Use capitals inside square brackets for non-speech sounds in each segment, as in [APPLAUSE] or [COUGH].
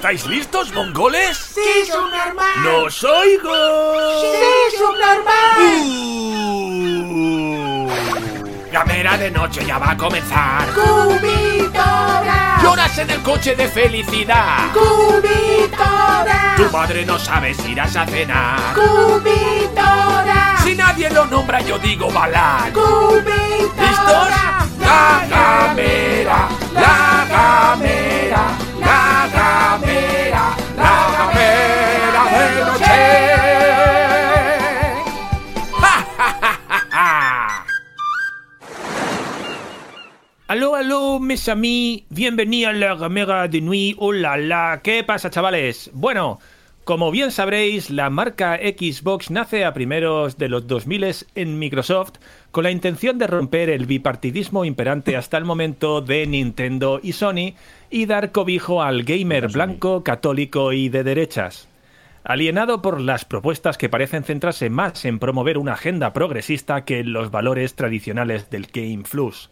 ¿Estáis listos, mongoles? ¡Sí, subnormal! ¡No os oigo! ¡Sí, subnormal! Uh. Gamera de noche ya va a comenzar. ¡Cubitora! Lloras en el coche de felicidad. ¡Cubitora! Tu madre no sabe si irás a cenar. ¡Cubitora! Si nadie lo nombra, yo digo balar. ¡Cubitora! ¿Listos? La gamera, la gamera, Aló, aló, mes amis, bienvenidos a la gamera de nuit, hola, la, ¿qué pasa chavales? Bueno, como bien sabréis, la marca Xbox nace a primeros de los 2000 en Microsoft con la intención de romper el bipartidismo imperante hasta el momento de Nintendo y Sony y dar cobijo al gamer blanco, católico y de derechas. Alienado por las propuestas que parecen centrarse más en promover una agenda progresista que en los valores tradicionales del Game Flux.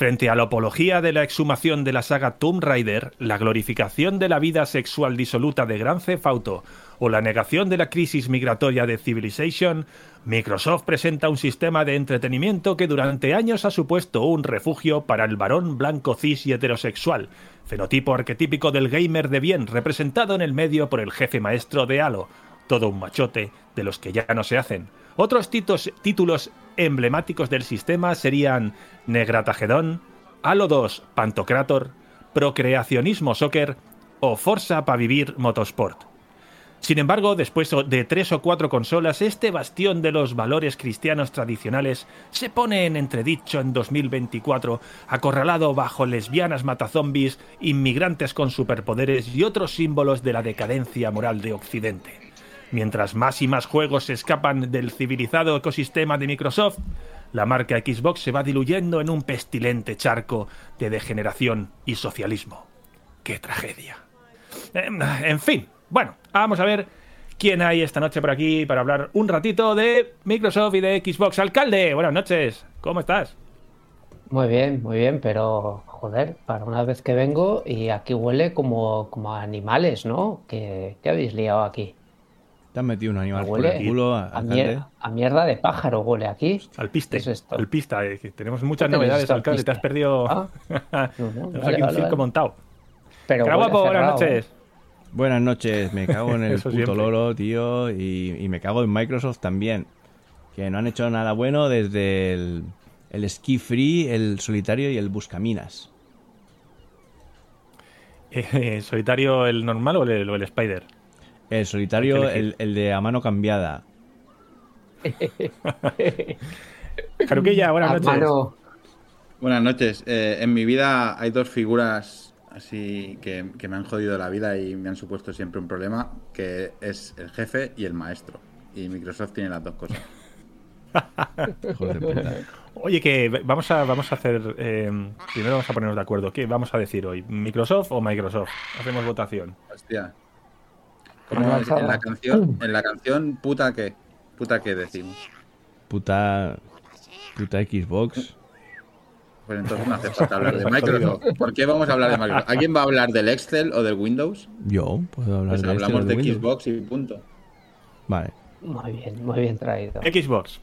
Frente a la apología de la exhumación de la saga Tomb Raider, la glorificación de la vida sexual disoluta de Gran Theft Auto o la negación de la crisis migratoria de Civilization, Microsoft presenta un sistema de entretenimiento que durante años ha supuesto un refugio para el varón blanco cis y heterosexual, fenotipo arquetípico del gamer de bien representado en el medio por el jefe maestro de Halo, todo un machote de los que ya no se hacen. Otros títulos emblemáticos del sistema serían Negratagedón, Halo 2 Pantocrator, Procreacionismo Soccer o Forza para vivir Motorsport. Sin embargo, después de tres o cuatro consolas, este bastión de los valores cristianos tradicionales se pone en entredicho en 2024, acorralado bajo lesbianas matazombies, inmigrantes con superpoderes y otros símbolos de la decadencia moral de Occidente. Mientras más y más juegos se escapan del civilizado ecosistema de Microsoft, la marca Xbox se va diluyendo en un pestilente charco de degeneración y socialismo. ¡Qué tragedia! Em, En fin, bueno, vamos a ver quién hay esta noche por aquí para hablar un ratito de Microsoft y de Xbox. Alcalde, buenas noches, ¿cómo estás? Muy bien, muy bien, pero joder, para una vez que vengo y aquí huele como, como a animales, ¿no? ¿Qué, qué habéis liado aquí? Te metido un animal por el culo, a, alcalde. mier- a mierda de pájaro huele aquí. Alpiste, ¿Qué es esto? alpista, eh, que tenemos muchas ¿Qué tenéis novedades, alcalde, te has perdido... Ah, [LAUGHS] no, no, vale, aquí un vale, circo vale. montado. Pero Cara huele guapo, buenas cerrado, ¿eh? noches. Buenas noches, me cago en [LAUGHS] el puto siempre. loro, tío, y, y me cago en Microsoft también. Que no han hecho nada bueno desde el, el Ski Free, el Solitario y el Buscaminas. [LAUGHS] Eh, ¿Solitario el normal o el, o el Spider? El Solitario, el, el de a mano cambiada. [LAUGHS] Jaruquilla, buenas A noches. mano, Buenas noches. Eh, en mi vida hay dos figuras así que, que me han jodido la vida y me han supuesto siempre un problema, que es el jefe y el maestro. Y Microsoft tiene las dos cosas. [LAUGHS] Puta. Oye, que vamos a, vamos a hacer. eh, primero vamos a ponernos de acuerdo. ¿Qué vamos a decir hoy? ¿Microsoft o Microsoft? Hacemos votación. Hostia. En la canción, en la canción, puta que, puta que decimos. Puta. Puta Xbox. Pues entonces no hace falta hablar de [LAUGHS] Microsoft. ¿Por qué vamos a hablar de Microsoft? ¿Alguien va a hablar del Excel o del Windows? Yo puedo hablar Pues de este, hablamos de. Xbox y punto. Vale. muy bien, muy bien traído. Xbox.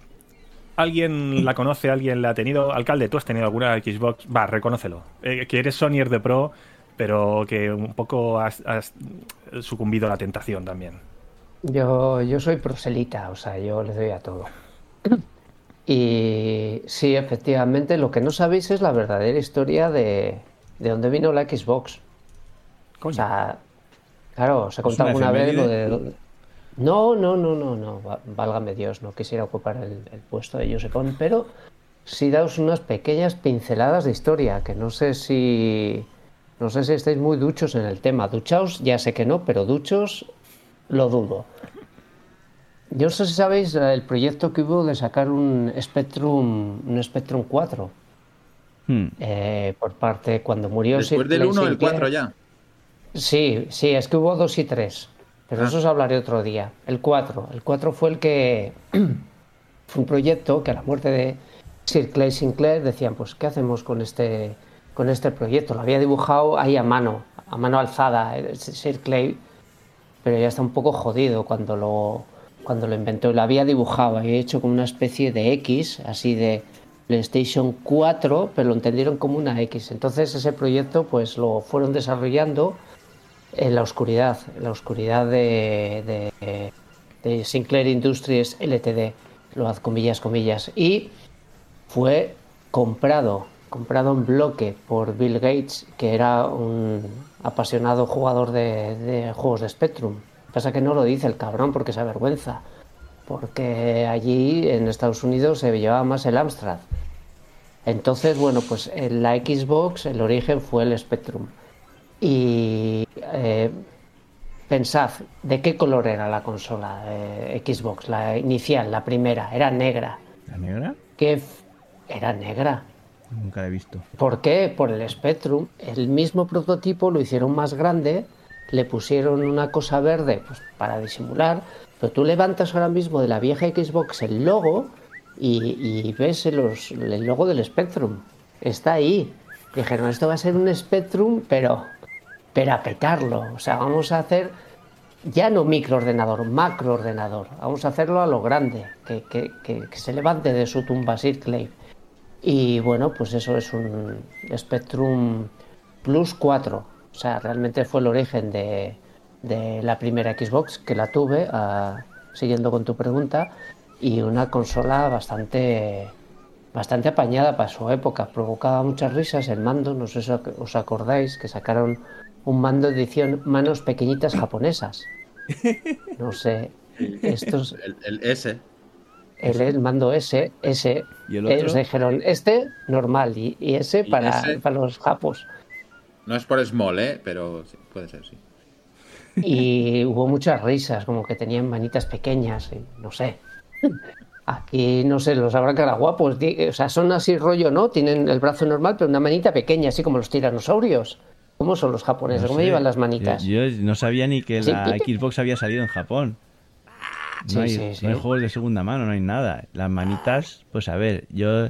¿Alguien la conoce? ¿Alguien la ha tenido? Alcalde, ¿tú has tenido alguna Xbox? Va, reconócelo. Eh, que eres Sonyer de Pro, pero que un poco has, has sucumbido a la tentación también. Yo, yo soy proselita, o sea, yo le doy a todo. [COUGHS] Y sí, efectivamente, lo que no sabéis es la verdadera historia de, de dónde vino la Xbox. O sea, claro, os he contado una alguna vez lo de... No, no, no, no, no, válgame Dios, no quisiera ocupar el, el puesto de Josepón, pero sí daos unas pequeñas pinceladas de historia, que no sé si... No sé si estáis muy duchos en el tema. Duchaos, ya sé que no, pero duchos lo dudo. Yo no sé si sabéis el proyecto que hubo de sacar un Spectrum, un Spectrum 4 Hmm. eh, por parte cuando murió Después Sir del Clay 1, el Sinclair. 4 ya. Sí, sí, es que hubo dos y tres. Pero Ah. eso os hablaré otro día. El 4. El 4 fue el que. [CLEARS THROAT] fue un proyecto que a la muerte de Sir Clay Sinclair decían: Pues, ¿qué hacemos con este, con este proyecto? Lo había dibujado ahí a mano. a mano alzada, eh, Sir Clay, pero ya está un poco jodido cuando lo, cuando lo inventó. Lo había dibujado, había hecho como una especie de X, así de PlayStation 4, pero lo entendieron como una X. Entonces ese proyecto pues lo fueron desarrollando en la oscuridad, en la oscuridad de, de, Sinclair Industries LTD, lo haz comillas, comillas, y fue comprado, comprado en bloque por Bill Gates, que era un apasionado jugador de, de juegos de Spectrum. Pasa que no lo dice el cabrón porque se avergüenza, porque allí en Estados Unidos se llevaba más el Amstrad. Entonces, bueno, pues en la Xbox el origen fue el Spectrum. Y eh, pensad, ¿de qué color era la consola eh, Xbox? La inicial, la primera, era negra. ¿La negra? ¿Qué f- era negra? Nunca la he visto. ¿Por qué? Por el Spectrum. El mismo prototipo lo hicieron más grande, le pusieron una cosa verde pues, para disimular, pero tú levantas ahora mismo de la vieja Xbox el logo y, y ves los- el logo del Spectrum. Está ahí. Dijeron, esto va a ser un Spectrum, pero, pero a petarlo. O sea, vamos a hacer ya no microordenador, macroordenador. Vamos a hacerlo a lo grande, que, que- que- que se levante de su tumba Sir Clay. Y bueno, pues eso es un Spectrum Plus 4. O sea, realmente fue el origen de, de la primera Xbox que la tuve, ah, siguiendo con tu pregunta, y una consola bastante bastante apañada para su época. Provocaba muchas risas el mando, no sé si os acordáis, que sacaron un mando de edición manos pequeñitas japonesas. [LAUGHS] No sé, estos El, el S. el, el mando S, S, ¿Y el eh, otro? os dijeron este normal y, y ese ¿Y para, ese? para los japos. No es por small, ¿eh? Pero sí, puede ser, sí. Y [LAUGHS] hubo muchas risas, como que tenían manitas pequeñas, y no sé. [LAUGHS] Aquí, no sé, los habrá cara guapos. O sea, son así rollo, ¿no? Tienen el brazo normal, pero una manita pequeña, así como los tiranosaurios. ¿Cómo son los japoneses? No ¿Cómo sé. llevan las manitas? Yo, yo no sabía ni que la. Xbox había salido en Japón. No, Sí, hay, sí, sí. no hay juegos de segunda mano, no hay nada. Las manitas, pues a ver, yo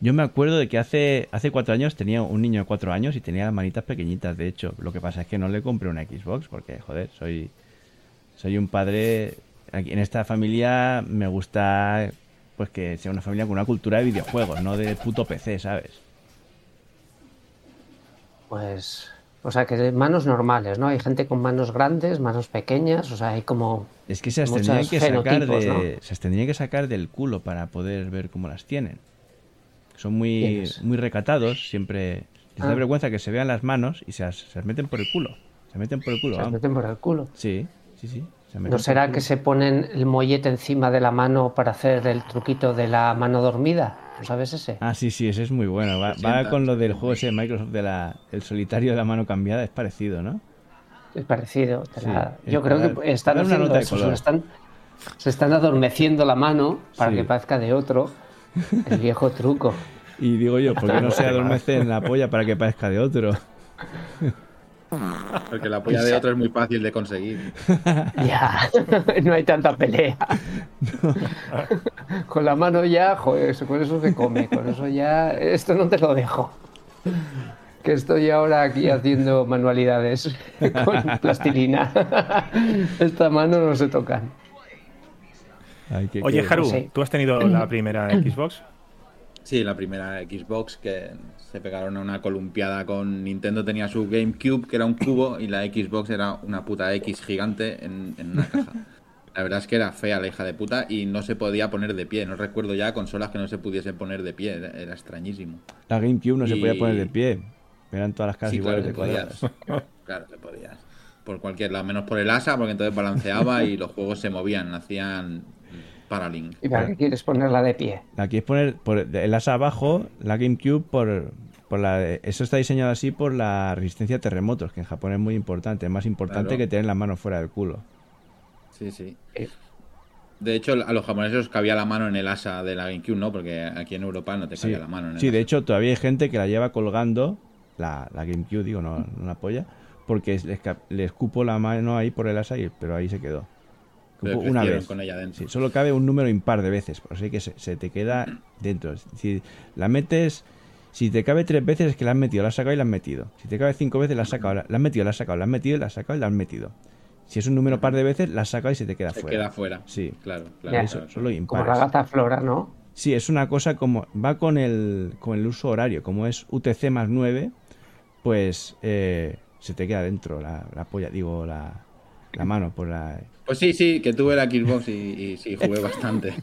yo me acuerdo de que hace hace cuatro años tenía un niño de cuatro años y tenía las manitas pequeñitas, de hecho. Lo que pasa es que no le compré una Xbox porque, joder, soy soy un padre aquí en esta familia me gusta pues que sea una familia con una cultura de videojuegos, no de puto PC, ¿sabes? Pues, o sea, que manos normales, ¿no? Hay gente con manos grandes, manos pequeñas, o sea, hay como... Es que se las tendrían que sacar de, ¿no? se las tendrían que sacar del culo para poder ver cómo las tienen. Son muy, muy recatados, siempre les da Ah. vergüenza que se vean las manos y se las, se las meten por el culo. Se meten por el culo, Se las meten por el culo. Sí, sí, sí. se ¿No será que se ponen el mollete encima de la mano para hacer el truquito de la mano dormida? ¿No sabes ese? Ah, sí, sí, ese es muy bueno. Va, con lo del juego ese de Microsoft de la, el solitario de la mano cambiada, es parecido, ¿no? Es parecido. te Sí, la- es Yo creo que están para una haciendo nota de eso. Se, están, se están adormeciendo la mano para Sí. que parezca de otro. El [LAUGHS] viejo truco. Y digo yo, ¿por qué no [LAUGHS] se adormece en la polla para que parezca de otro? [LAUGHS] Porque la polla de otro es muy fácil de conseguir. [LAUGHS] Ya, [LAUGHS] no hay tanta pelea. [LAUGHS] Con la mano ya, joder, eso- con eso se come, con eso ya, esto no te lo dejo. Que estoy ahora aquí haciendo manualidades con plastilina. Esta mano no se. Ay, qué- Oye, qué- Haru, Sí. ¿tú has tenido la primera Xbox? Sí, la primera Xbox que se pegaron a una columpiada con Nintendo tenía su GameCube, que era un cubo, y la Xbox era una puta X gigante en, en una caja. La verdad es que era fea la hija de puta y no se podía poner de pie. No recuerdo ya consolas que no se pudiesen poner de pie. Era, era extrañísimo. La GameCube no se podía poner de pie. Eran todas las casas Sí, claro iguales que de cuadradas. podías. [LAUGHS] Claro que podías. Por cualquier lado, menos por el ASA, porque entonces balanceaba y los juegos se movían, hacían paralink. ¿Y para qué quieres ponerla de pie? La quieres poner por el asa abajo, la GameCube por, por la eso está diseñado así por la resistencia a terremotos, que en Japón es muy importante, es más importante Claro. que tener las manos fuera del culo. Sí, sí. De hecho, a los japoneses os cabía la mano en el asa de la GameCube, ¿no? Porque aquí en Europa no te Sí, cabía la mano en el sí, de hecho todavía hay gente que la lleva colgando, la, la GameCube digo, no, no la polla, porque les, les cupo la mano ahí por el asa, y, pero ahí se quedó. Una vez. con ella dentro. Sí, solo cabe un número impar de veces, por así que se, se te queda dentro. Es decir, la metes, Si te cabe tres veces es que la has metido, la has sacado y la has metido. Si te cabe cinco veces la has sacado, la, la has metido, la has sacado, la has metido, la has sacado y la has metido. Si es un número par de veces, la has sacado y se te queda Se fuera. queda fuera. Sí. Claro, claro. Eso, claro. solo Como impares. la gata flora, ¿no? Sí, es una cosa como. Va con el, con el uso horario. Como es UTC más 9, pues eh, se te queda dentro la, la polla, digo, la, la mano por la. Pues sí, sí, que tuve la Xbox y, y sí, jugué bastante.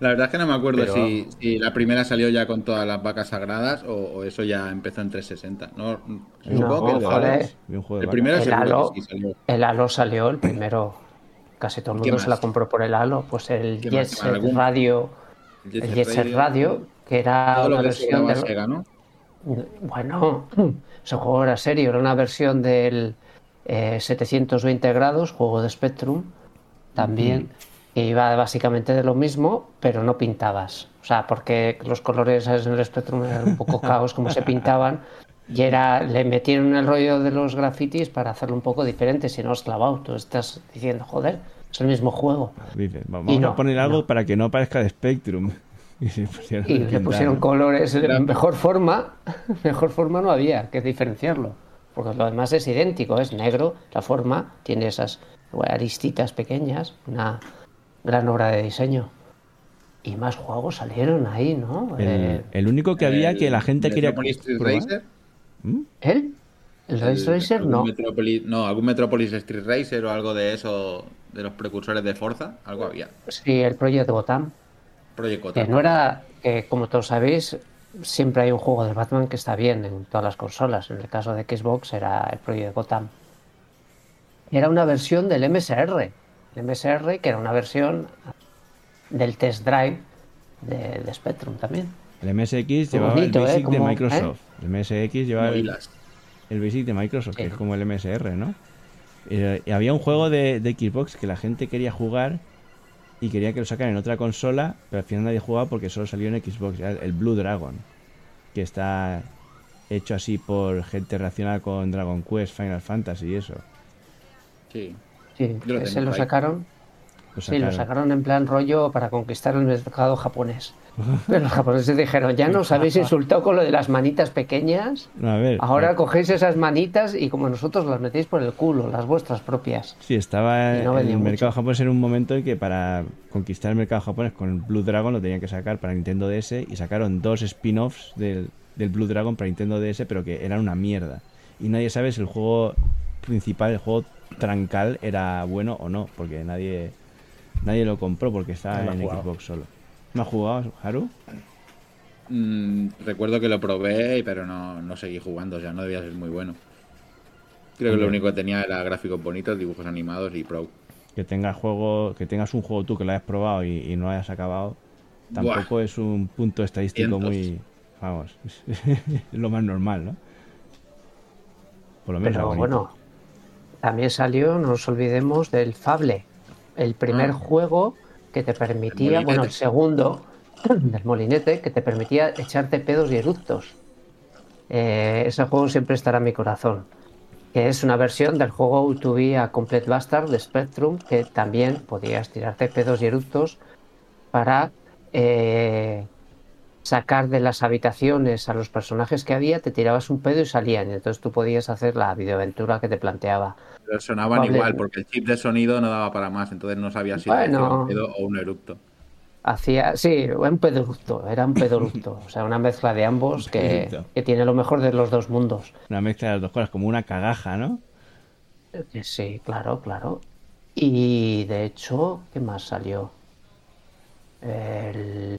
La verdad es que no me acuerdo Pero- si, si la primera salió ya con todas las vacas sagradas o, o eso ya empezó en 360. No, supongo que de el, joder. de el vacas. primero El Halo. que sí salió. El Halo salió el primero. Casi todo el ¿Qué mundo se la compró por el Halo. Pues el ¿Qué Jet más? Set ¿Algún? Radio. El Jet El Radio, Radio, que era Todo una lo que versión del- Sega, ¿no? Bueno, [CLEARS THROAT] ese juego era serio, era una versión del eh, 720 grados, juego de Spectrum, también, que iba básicamente de lo mismo, pero no pintabas. O sea, porque los colores ¿sabes? en el Spectrum eran un poco [LAUGHS] caos como se pintaban, y era, le metieron el rollo de los grafitis para hacerlo un poco diferente, si no es clavado. Tú estás diciendo, joder, es el mismo juego. Dice, "Va- vamos Y no, a poner algo no. para que no parezca de Spectrum. [LAUGHS] Y se pusieron Y le pintar. pusieron colores de mejor forma, [LAUGHS] mejor forma no había que diferenciarlo, porque lo demás es idéntico, es negro, la forma tiene esas bueno, aristitas pequeñas, una gran obra de diseño. Y más juegos salieron ahí, ¿no? El, Eh, el único que había El que la gente quería Metropolis Street probar. Racer. ¿Mm? ¿Él? ¿El Race El- Racer? algún No. Metropolis- no, algún Metropolis Street Racer o algo de eso, de los precursores de Forza, algo había. Sí, el Project Gotham. Project Que Gotham. no era, que como todos sabéis, siempre hay un juego de Batman que está bien en todas las consolas. En el caso de Xbox era el Project Gotham. Era una versión del MSR. El MSR, que era una versión del test drive de, de Spectrum también. El MSX llevaba bonito, el ¿eh? Basic de Como- Microsoft. El MSX llevaba el, el Basic de Microsoft, que es como el MSR, ¿no? Eh, y había un juego de, de Xbox que la gente quería jugar y quería que lo sacaran en otra consola, pero al final nadie jugaba porque solo salió en Xbox, el Blue Dragon, que está hecho así por gente relacionada con Dragon Quest, Final Fantasy y eso. Sí. Sí, Yo lo ahí. sacaron. Lo Sí, lo sacaron. en plan rollo para conquistar el mercado japonés. [LAUGHS] Pero los japoneses dijeron, ya nos habéis insultado con lo de las manitas pequeñas. A ver, Ahora a- cogéis esas manitas y como nosotros las metéis por el culo, las vuestras propias. Sí, estaba no en el mucho. mercado japonés en un momento en que para conquistar el mercado japonés con el Blue Dragon lo tenían que sacar para Nintendo DS y sacaron dos spin-offs del, del Blue Dragon para Nintendo DS, pero que eran una mierda. Y nadie sabe si el juego principal, el juego trancal, era bueno o no, porque nadie nadie lo compró porque estaba No en jugado. Xbox solo. ¿No has jugado, Haru? Mm, recuerdo que lo probé, pero no, no seguí jugando, o sea, no debía ser muy bueno. Creo que lo único que tenía era gráficos bonitos, dibujos animados y pro. Que tengas juego, que tengas un juego tú que lo hayas probado y, y no lo hayas acabado, tampoco es un punto estadístico Cientos. muy, vamos, [LAUGHS] es lo más normal, ¿no? Por lo menos Pero bueno, también salió, no nos olvidemos, del Fable. El primer Ah. juego que te permitía, El bueno, el segundo, [CLEARS THROAT] del molinete, que te permitía echarte pedos y eructos. Eh, ese juego siempre estará en mi corazón. Que es una versión del juego U2B a Complete Bastard de Spectrum, que también podías tirarte pedos y eructos para eh, sacar de las habitaciones a los personajes que había, te tirabas un pedo y salían. Y entonces tú podías hacer la videoaventura que te planteaba. Pero sonaban igual, porque el chip de sonido no daba para más, entonces no sabía si Bueno. era un pedo o un eructo. Hacía, sí, un pedoructo, era un pedoructo. o sea, una mezcla de ambos que, que tiene lo mejor de los dos mundos. Una mezcla de las dos cosas, como una cagaja, ¿no? Eh, Sí, claro, claro. Y de hecho, ¿qué más salió? El,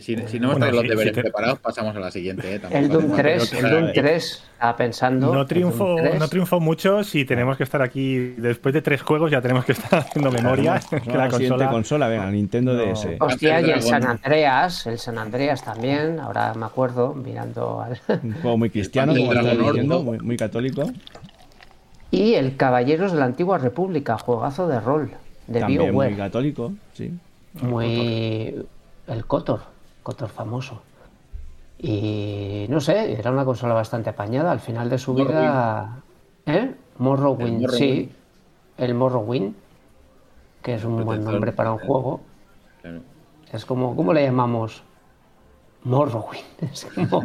Si, si no me Bueno, estáis los deberes sí preparados, pasamos a la siguiente. ¿eh? El Doom hacemos 3, que el Doom 3, estaba pensando. No 3. no triunfó mucho si tenemos que estar aquí. Después de tres juegos ya tenemos que estar [LAUGHS] haciendo memoria. No, que no, la la siguiente consola. consola, venga, Nintendo No. DS. Hostia, y el. San Andreas, el San Andreas también, ahora me acuerdo, mirando al... Un juego muy [LAUGHS] cristiano, como diciendo, muy, muy católico. Y el Caballeros de la Antigua República, juegazo de rol, de También muy BioWare. católico, sí. Muy. El Cotor, Cotor famoso. Y no sé, era una consola bastante apañada. Al final de su Morrowind. vida. ¿Eh? Morrowind, El Morrowind. sí. El Morrowind, que es un buen nombre para un juego. Claro. Es como, ¿cómo le llamamos? Morrowind. [LAUGHS] Es como...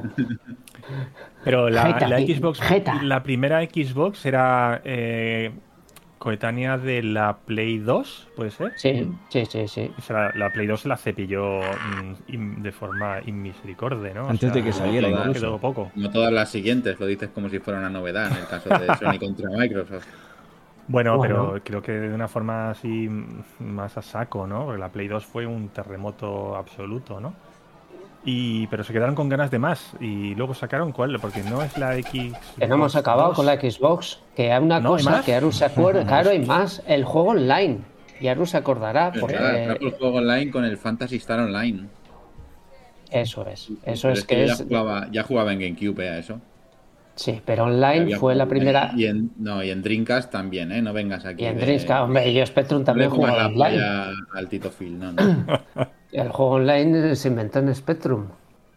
Pero la, Jeta, la Xbox, jeta. la primera Xbox era eh, coetánea de la Play 2, ¿puede ser? Sí, sí, sí, sí. O sea, la Play 2 se la cepilló mm, de forma inmisericordia, ¿no? O Antes de sea, que saliera toda- incluso. Quedó poco. Como todas las siguientes, lo dices como si fuera una novedad en el caso de Sony [LAUGHS] contra Microsoft. Bueno, Bueno. pero creo que de una forma así mm, más a saco, ¿no? Porque la Play 2 fue un terremoto absoluto, ¿no? Y, pero se quedaron con ganas de más. Y luego sacaron cuál, porque no es la X. Que no hemos acabado con la Xbox. Que hay una No, ¿hay cosa que Aru se acuerda. [LAUGHS] Claro, hay más. El juego online. Y Aru se acordará. Porque claro, el juego online con el Fantasy Star Online. eso es. Eso Pero es yo que ya es. jugaba, ya jugaba en GameCube eh, a eso. Sí, pero online fue la primera. Y en, no, y en Dreamcast también, ¿eh? No vengas aquí. Y en de- Dreamcast, hombre, yo Spectrum no también pongas jugaba online. al Tito Phil, no, no. [CLEARS THROAT] El juego online se inventó en Spectrum,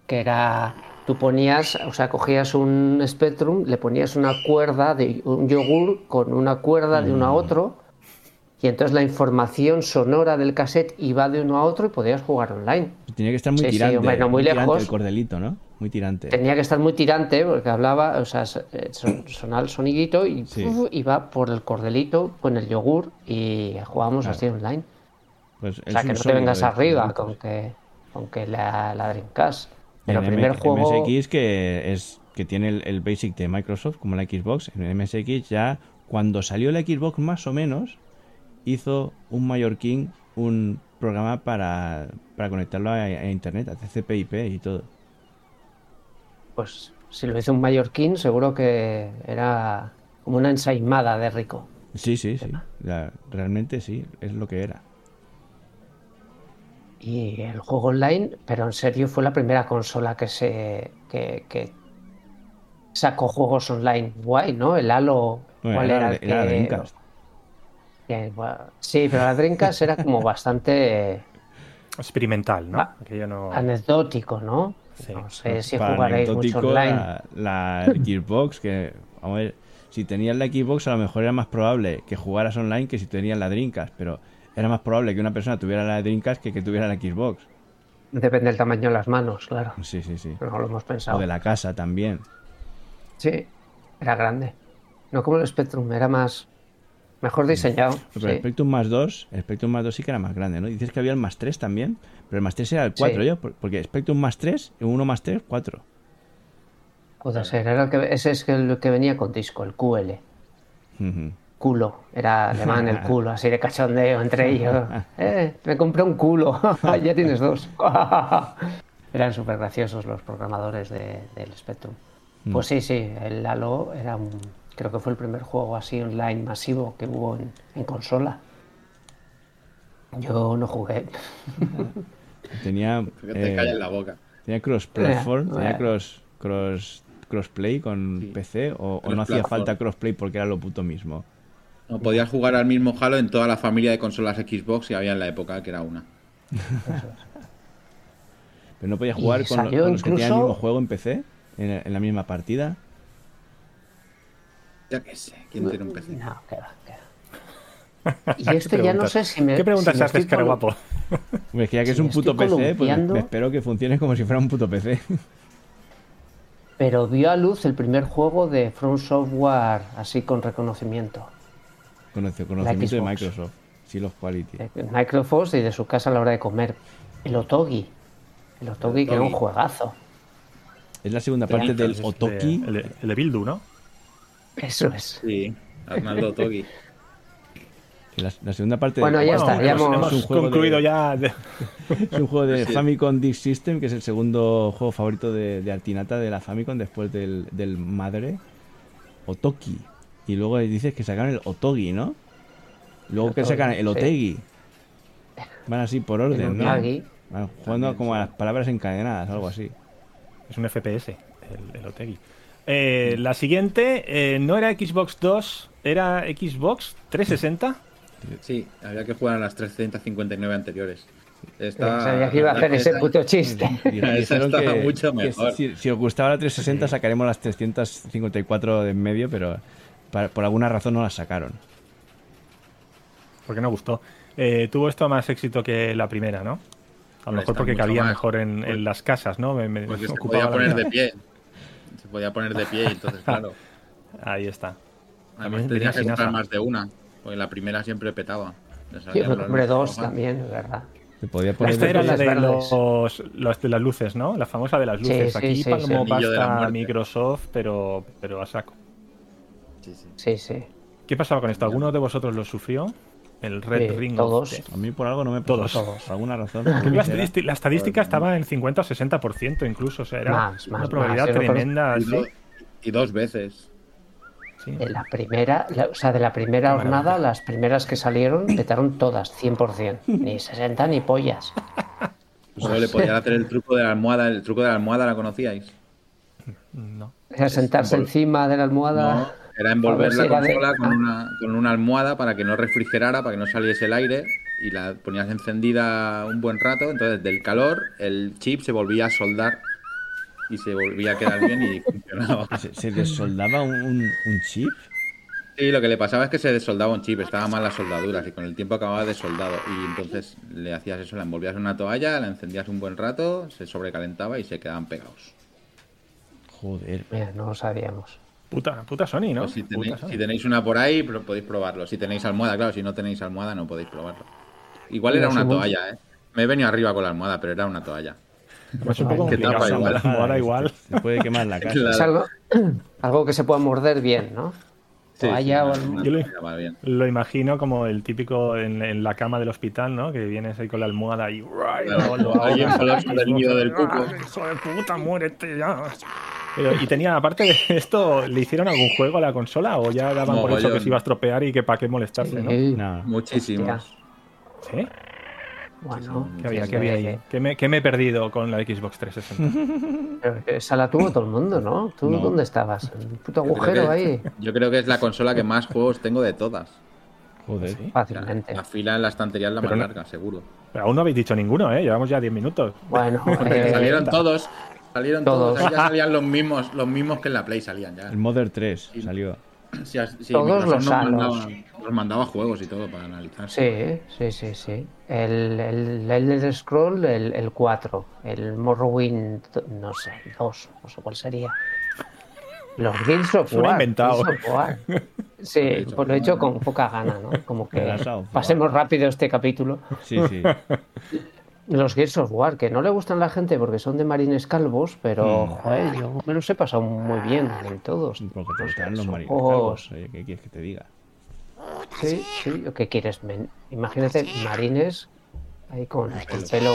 que era, tú ponías, o sea, cogías un Spectrum, le ponías una cuerda de un yogur con una cuerda de uno a otro, y entonces la información sonora del cassette iba de uno a otro y podías jugar online. Tenía que estar muy Sí, sí, tirante. hombre, no muy tirante lejos. el cordelito, ¿no? Muy tirante. Tenía que estar muy tirante porque hablaba, o sea, eh, son- [COUGHS] sonaba el sonidito y Sí. uf, iba por el cordelito con el yogur y jugábamos así online. Pues O sea, que no te vengas de arriba con que, con que la, la Dreamcast. Pero el primer M- juego... MSX que es que tiene el, el basic de Microsoft como la Xbox en MSX ya cuando salió la Xbox más o menos hizo un mallorquín un programa para, para conectarlo a, a internet a TCP/IP y todo Pues si lo hizo un mallorquín, seguro que era como una ensaimada de rico. sí sí sí la- realmente sí es lo que era Y el juego online, pero en serio fue la primera consola que se que, que sacó juegos online guay, ¿no? El Halo, Bueno, ¿cuál era, era, el era que-. Que, bueno, sí, pero la Dreamcast era como [LAUGHS] bastante Experimental, ¿no? Ah, Aquello no. anecdótico, ¿no? Sí. No sé si Para jugaréis mucho online. la, [LAUGHS] la Xbox que vamos a ver si tenías la Xbox a lo mejor era más probable que jugaras online que si tenías la Dreamcast pero era más probable que una persona tuviera la Dreamcast que que tuviera la Xbox Depende del tamaño de las manos, claro. sí sí sí No lo hemos o pensado. de la casa también Sí, era grande. No como el Spectrum, era más. Mejor diseñado. Pero el sí. Spectrum más 2, el Spectrum más 2 sí que era más grande, ¿no? Dices que había el más 3 también, pero el más 3 era el 4 Sí. yo, por- porque Spectrum más 3, 1 más 3, 4. Puede ser, era el que, ese es el que venía con disco, el QL. Ujú. Culo, era alemán el culo, así de cachondeo entre ellos. [LAUGHS] Eh, me compré un culo, [LAUGHS] ya tienes dos. [LAUGHS] Eran súper graciosos los programadores de- del Spectrum. Pues sí, sí, el Halo era un, creo que fue el primer juego así online masivo que hubo en, en consola. Yo no jugué. [LAUGHS] Tenía, [LAUGHS] Que te eh, la boca. tenía cross platform, Eh, tenía eh. cross, cross, crossplay con Sí. PC, o, o no hacía falta crossplay porque era lo puto mismo. No, podías jugar al mismo Halo en toda la familia de consolas Xbox que había en la época, que era una. [LAUGHS] Pero no podía Y jugar con, lo- con los que tenían el mismo juego en PC, en, en la misma partida. Ya que sé, ¿quién tiene un PC? No, que va, que va. [LAUGHS] Y este ya no sé si me. ¿Qué preguntas si haces, cara guapo? [LAUGHS] Hombre, que ya que Si es un puto PC, pues me- espero que funcione como si fuera un puto PC. Pero vio a luz el primer juego de From Software así con reconocimiento. Conoce- conocimiento de. Microsoft. Sí, los quality. De Microsoft y de su casa a la hora de comer. El Otogi. El Otogi, que era un juegazo. Es la segunda parte del de- Otoki. El, el de Bildu, ¿no? Eso es. Sí, Arnaldo Togi. que La, la segunda parte Bueno, del ya Bueno, está, ya hemos, hemos- Es concluido de- ya. de- Es un juego de Sí. Famicom Disk System, que es el segundo juego favorito de, de Artinata de la Famicom después del, del Madre. Otoki. Y luego dices que sacaron el Otogi, ¿no? Luego que Otogi, sacan el sí. Otegi. Van así por orden, ¿no? Van jugando como a las palabras encadenadas, algo así. Es un FPS, el, el Otegi. Eh, la siguiente eh, no era Xbox 2, era Xbox 360. Sí, había que jugar a las 359 anteriores. Esta- Sabía que iba a hacer ese puto chiste. [LAUGHS] Esa estaba que- mucho que mejor. si, si os gustaba la 360 sacaremos las 354 de en medio, pero por alguna razón no las sacaron. Porque no gustó. Eh, tuvo esto más éxito que la primera, ¿no? A lo mejor porque cabía más. mejor en, en las casas, ¿no? Me, me Porque se ocupaba podía poner mitad. de pie. Se podía poner de pie y entonces, claro. [LAUGHS] Ahí está. Además tenías que comprar más de una. Porque la primera siempre petaba. Me los- compré dos también, es verdad. Se podía poner Esta era la de los, los de las luces, ¿no? La famosa de las luces. sí, Aquí sí, palmó sí. Pasta. Microsoft, pero, pero a saco. Sí, sí. Sí, sí. ¿Qué pasaba con esto? ¿Alguno de vosotros lo sufrió? El Red Sí, Ring todos. of. A mí por algo no me pasó. Todos. Por alguna razón. [LAUGHS] La, estadística, la estadística estaba en 50 o 60% incluso. O sea, era Más, una más, probabilidad más. Tremenda. Y, do- y dos veces. sí. De la primera, la- o sea, de la primera jornada, las primeras que salieron, petaron todas, 100%. [LAUGHS] Ni 60 ni pollas. Solo le podían [LAUGHS] hacer el truco de la almohada. El truco de la almohada, ¿la conocíais? No. Era sentarse envol- encima de la almohada. No, era envolver la de- consola con una, con una almohada para que no refrigerara, para que no saliese el aire y la ponías encendida un buen rato. Entonces, del calor, el chip se volvía a soldar y se volvía a quedar bien y [LAUGHS] funcionaba. ¿Se, se desoldaba un, un- un chip? Sí, lo que le pasaba es que se desoldaba un chip, estaba mal las soldaduras y con el tiempo acababa desoldado. Y entonces le hacías eso, la envolvías en una toalla, la encendías un buen rato, se sobrecalentaba y se quedaban pegados. Joder. Mira, no lo sabíamos. Puta, puta Sony, ¿no? Pues si, Puta tenéis, Sony. si tenéis una por ahí, pro- podéis probarlo. Si tenéis almohada, claro, si no tenéis almohada no podéis probarlo. Igual era una toalla, ¿eh? Me he venido arriba con la almohada, pero era una toalla. Es un poco tapa ¿no? igual. La almohada igual. Se puede [LAUGHS] quemar la casa. Claro. Es algo, [CLEARS THROAT] algo que se pueda morder bien, ¿no? Sí, Toalla o sí, una Yo bien. Lo imagino como el típico en, en la cama del hospital, ¿no? Que vienes ahí con la almohada y... Claro, lo- lo ahí en ahogas. color del nido del cuco. ¡Ah, ¡Hijo de puta, muérete ya! Pero, y tenía, aparte de esto, ¿le hicieron algún juego a la consola o ya daban por Mogollón. que se iba a estropear y que para qué molestarse, no? Sí. No. Muchísimos. ¿Sí? Bueno, ¿Qué había, qué ahí? ¿Qué me, qué me he perdido con la Xbox 360? Pero esa la tuvo todo el mundo, ¿no? ¿Tú No. dónde estabas? En un puto Yo agujero que- ahí. Yo creo que es la consola que más juegos tengo de todas. Joder. ¿Sí? Fácilmente. La fila en la estantería es la Pero más no- larga, seguro. Pero aún no habéis dicho ninguno, ¿eh? Llevamos ya 10 minutos. Bueno, Porque eh, salieron todos. Salieron todos. todos. Ahí ya [LAUGHS] salían los mismos, los mismos que en la Play salían ya. El Mother 3 Sí. salió. Sí, sí, Todos los nos mandaba, nos mandaba juegos y todo para analizar. sí, sí, sí, sí. El, el, el Elder Scroll, el, el 4. El Morrowind, no sé, el 2, no sé cuál sería. Los Guilds of War. inventado. Of War. [LAUGHS] Sí, pues lo he hecho con poca gana, ¿no? Como que pasemos rápido este capítulo. Sí, sí. [LAUGHS] Los Gears of War, que no le gustan a la gente porque son de marines calvos, pero Mm. joder, yo me los he pasado muy bien en todos. Porque te gustan los marines. calvos. Oye, ¿Qué quieres que te diga? Sí, sí, ¿qué quieres? Imagínate marines ahí con, con pelo,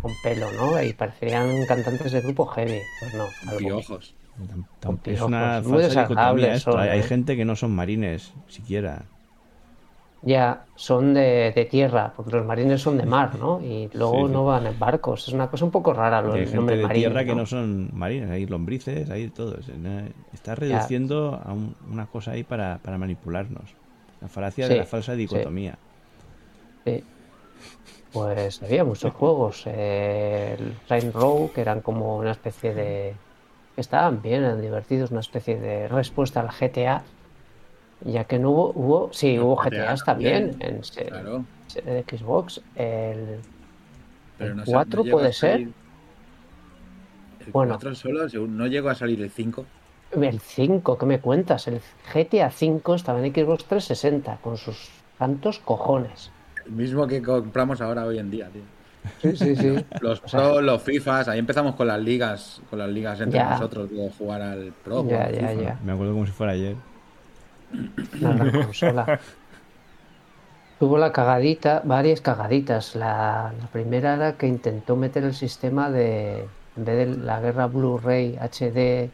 con pelo, ¿no? Y parecerían cantantes de grupo heavy. Pues no, algo. Piojos. Tam- Con tam- Es una Muy falsa esto. son, Hay, hay ¿eh? gente que no son marines siquiera. Ya, son de, de tierra, porque los marines son de mar, ¿no? Y luego Sí, no van en barcos. Es una cosa un poco rara lo Porque hay el gente nombre de tierra que ¿no? son marines. Hay lombrices, hay todo. Está reduciendo a un- una cosa ahí para, para manipularnos. La falacia de la falsa dicotomía. Sí. Pues había muchos juegos. eh, el Rain Row, que eran como una especie de. estaban bien, eran divertidos, una especie de respuesta al GTA. Ya que no hubo. hubo sí, hubo GTA GTAs también en Claro. Xbox. El, Pero el no sé, 4 no llegó puede ser. salir- El Bueno. 4 solo, según- no llegó a salir el 5. El 5, ¿qué me cuentas? El GTA 5 estaba en Xbox 360 con sus tantos cojones. El mismo que compramos ahora hoy en día, tío. Sí, sí, sí. Los O sea- Pro, los FIFAs, ahí empezamos con las ligas, con las ligas entre Ya. nosotros de jugar al Pro. Ya, al ya, FIFA. ya. Me acuerdo como si fuera ayer. Gran consola. Tuvo la cagadita, varias cagaditas. La, la primera era que intentó meter el sistema de, en vez de la guerra Blu-ray HD,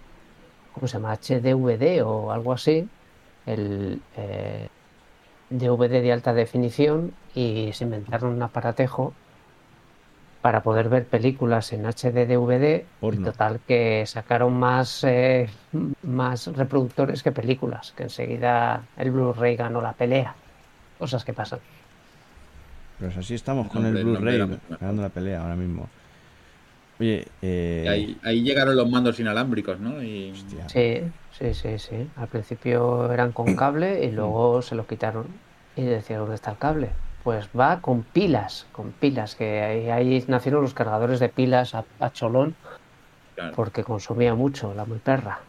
¿cómo se llama? HDVD o algo así, el eh, DVD de alta definición y se inventaron un aparatejo para poder ver películas en HD DVD y Porno. total que sacaron más eh, más reproductores que películas que enseguida el Blu-ray ganó la pelea. Cosas que pasan. Pues así estamos con el Blu-ray ganando la pelea ahora mismo. Oye, eh, Y ahí, ahí llegaron los mandos inalámbricos, ¿no? Y sí sí sí sí. Al principio eran con cable y luego se los quitaron y decían dónde está el cable pues va con pilas, con pilas, que ahí, ahí nacieron los cargadores de pilas a, a cholón, Claro. porque consumía mucho la muy perra.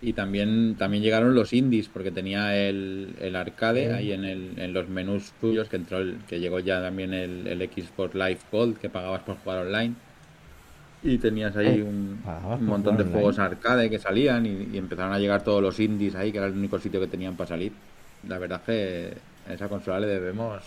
Y también, también llegaron los indies, porque tenía el, el arcade ahí en, el, en los menús tuyos, que entró el, que llegó ya también el, el Xbox Live Gold, que pagabas por jugar online. Y tenías ahí Eh, un, ¿pagabas un por montón de juegos arcade que salían y, y empezaron a llegar todos los indies ahí, que era el único sitio que tenían para salir. La verdad que esa consola le debemos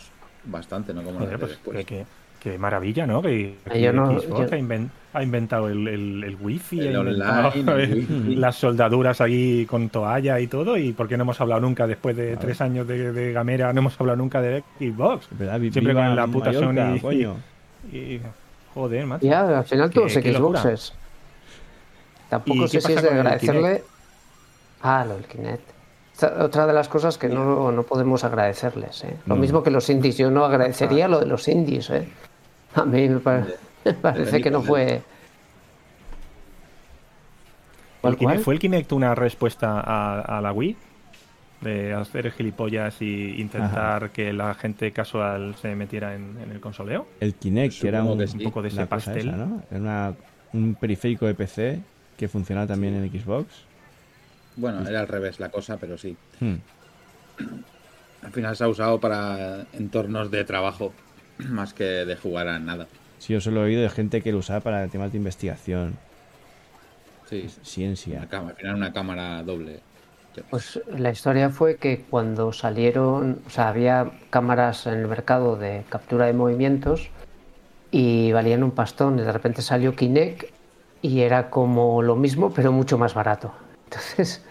bastante, ¿no? Como la Joder, de pues, después. qué, qué- qué maravilla, ¿no? Que, Ah, yo no- Xbox yo- ha, inven- ha inventado el, el, el wifi, El inventado online, el [LAUGHS] el- wifi. las soldaduras ahí con toalla y todo. ¿Y por qué no hemos hablado nunca, después de tres años de, de gamera, no hemos hablado nunca de Xbox? ¿Verdad? Siempre viva con la puta Mallorca, Sony. coño. Y, joder, macho. Ya, al final todos. Xboxes. Tampoco ¿Y sé si es de agradecerle. Ah, lo del Kinect. Otra de las cosas que no, no podemos agradecerles. ¿eh? Lo mismo que los indies. Yo no agradecería lo de los indies. ¿eh? A mí me, pare- [LAUGHS] me parece que no fue. ¿Cuál, ¿El Kinect- cuál? ¿Fue el Kinect una respuesta a, a la Wii? De hacer gilipollas y intentar que la gente casual se metiera en, en el consoleo. El Kinect, que era un, que sí. Un poco de ese pastel. esa, ¿no? Era una- un periférico de PC que funcionaba también en Xbox. Bueno, era al revés la cosa, pero sí. Hmm. Al final se ha usado para entornos de trabajo, [CLEARS THROAT] más que de jugar a nada. Sí, yo solo he oído de gente que lo usaba para temas de investigación, Sí, ciencia. una cámara, al final una cámara doble. Pues la historia fue que cuando salieron, o sea, había cámaras en el mercado de captura de movimientos y valían un pastón y de repente salió Kinect y era como lo mismo pero mucho más barato. [LAUGHS] Entonces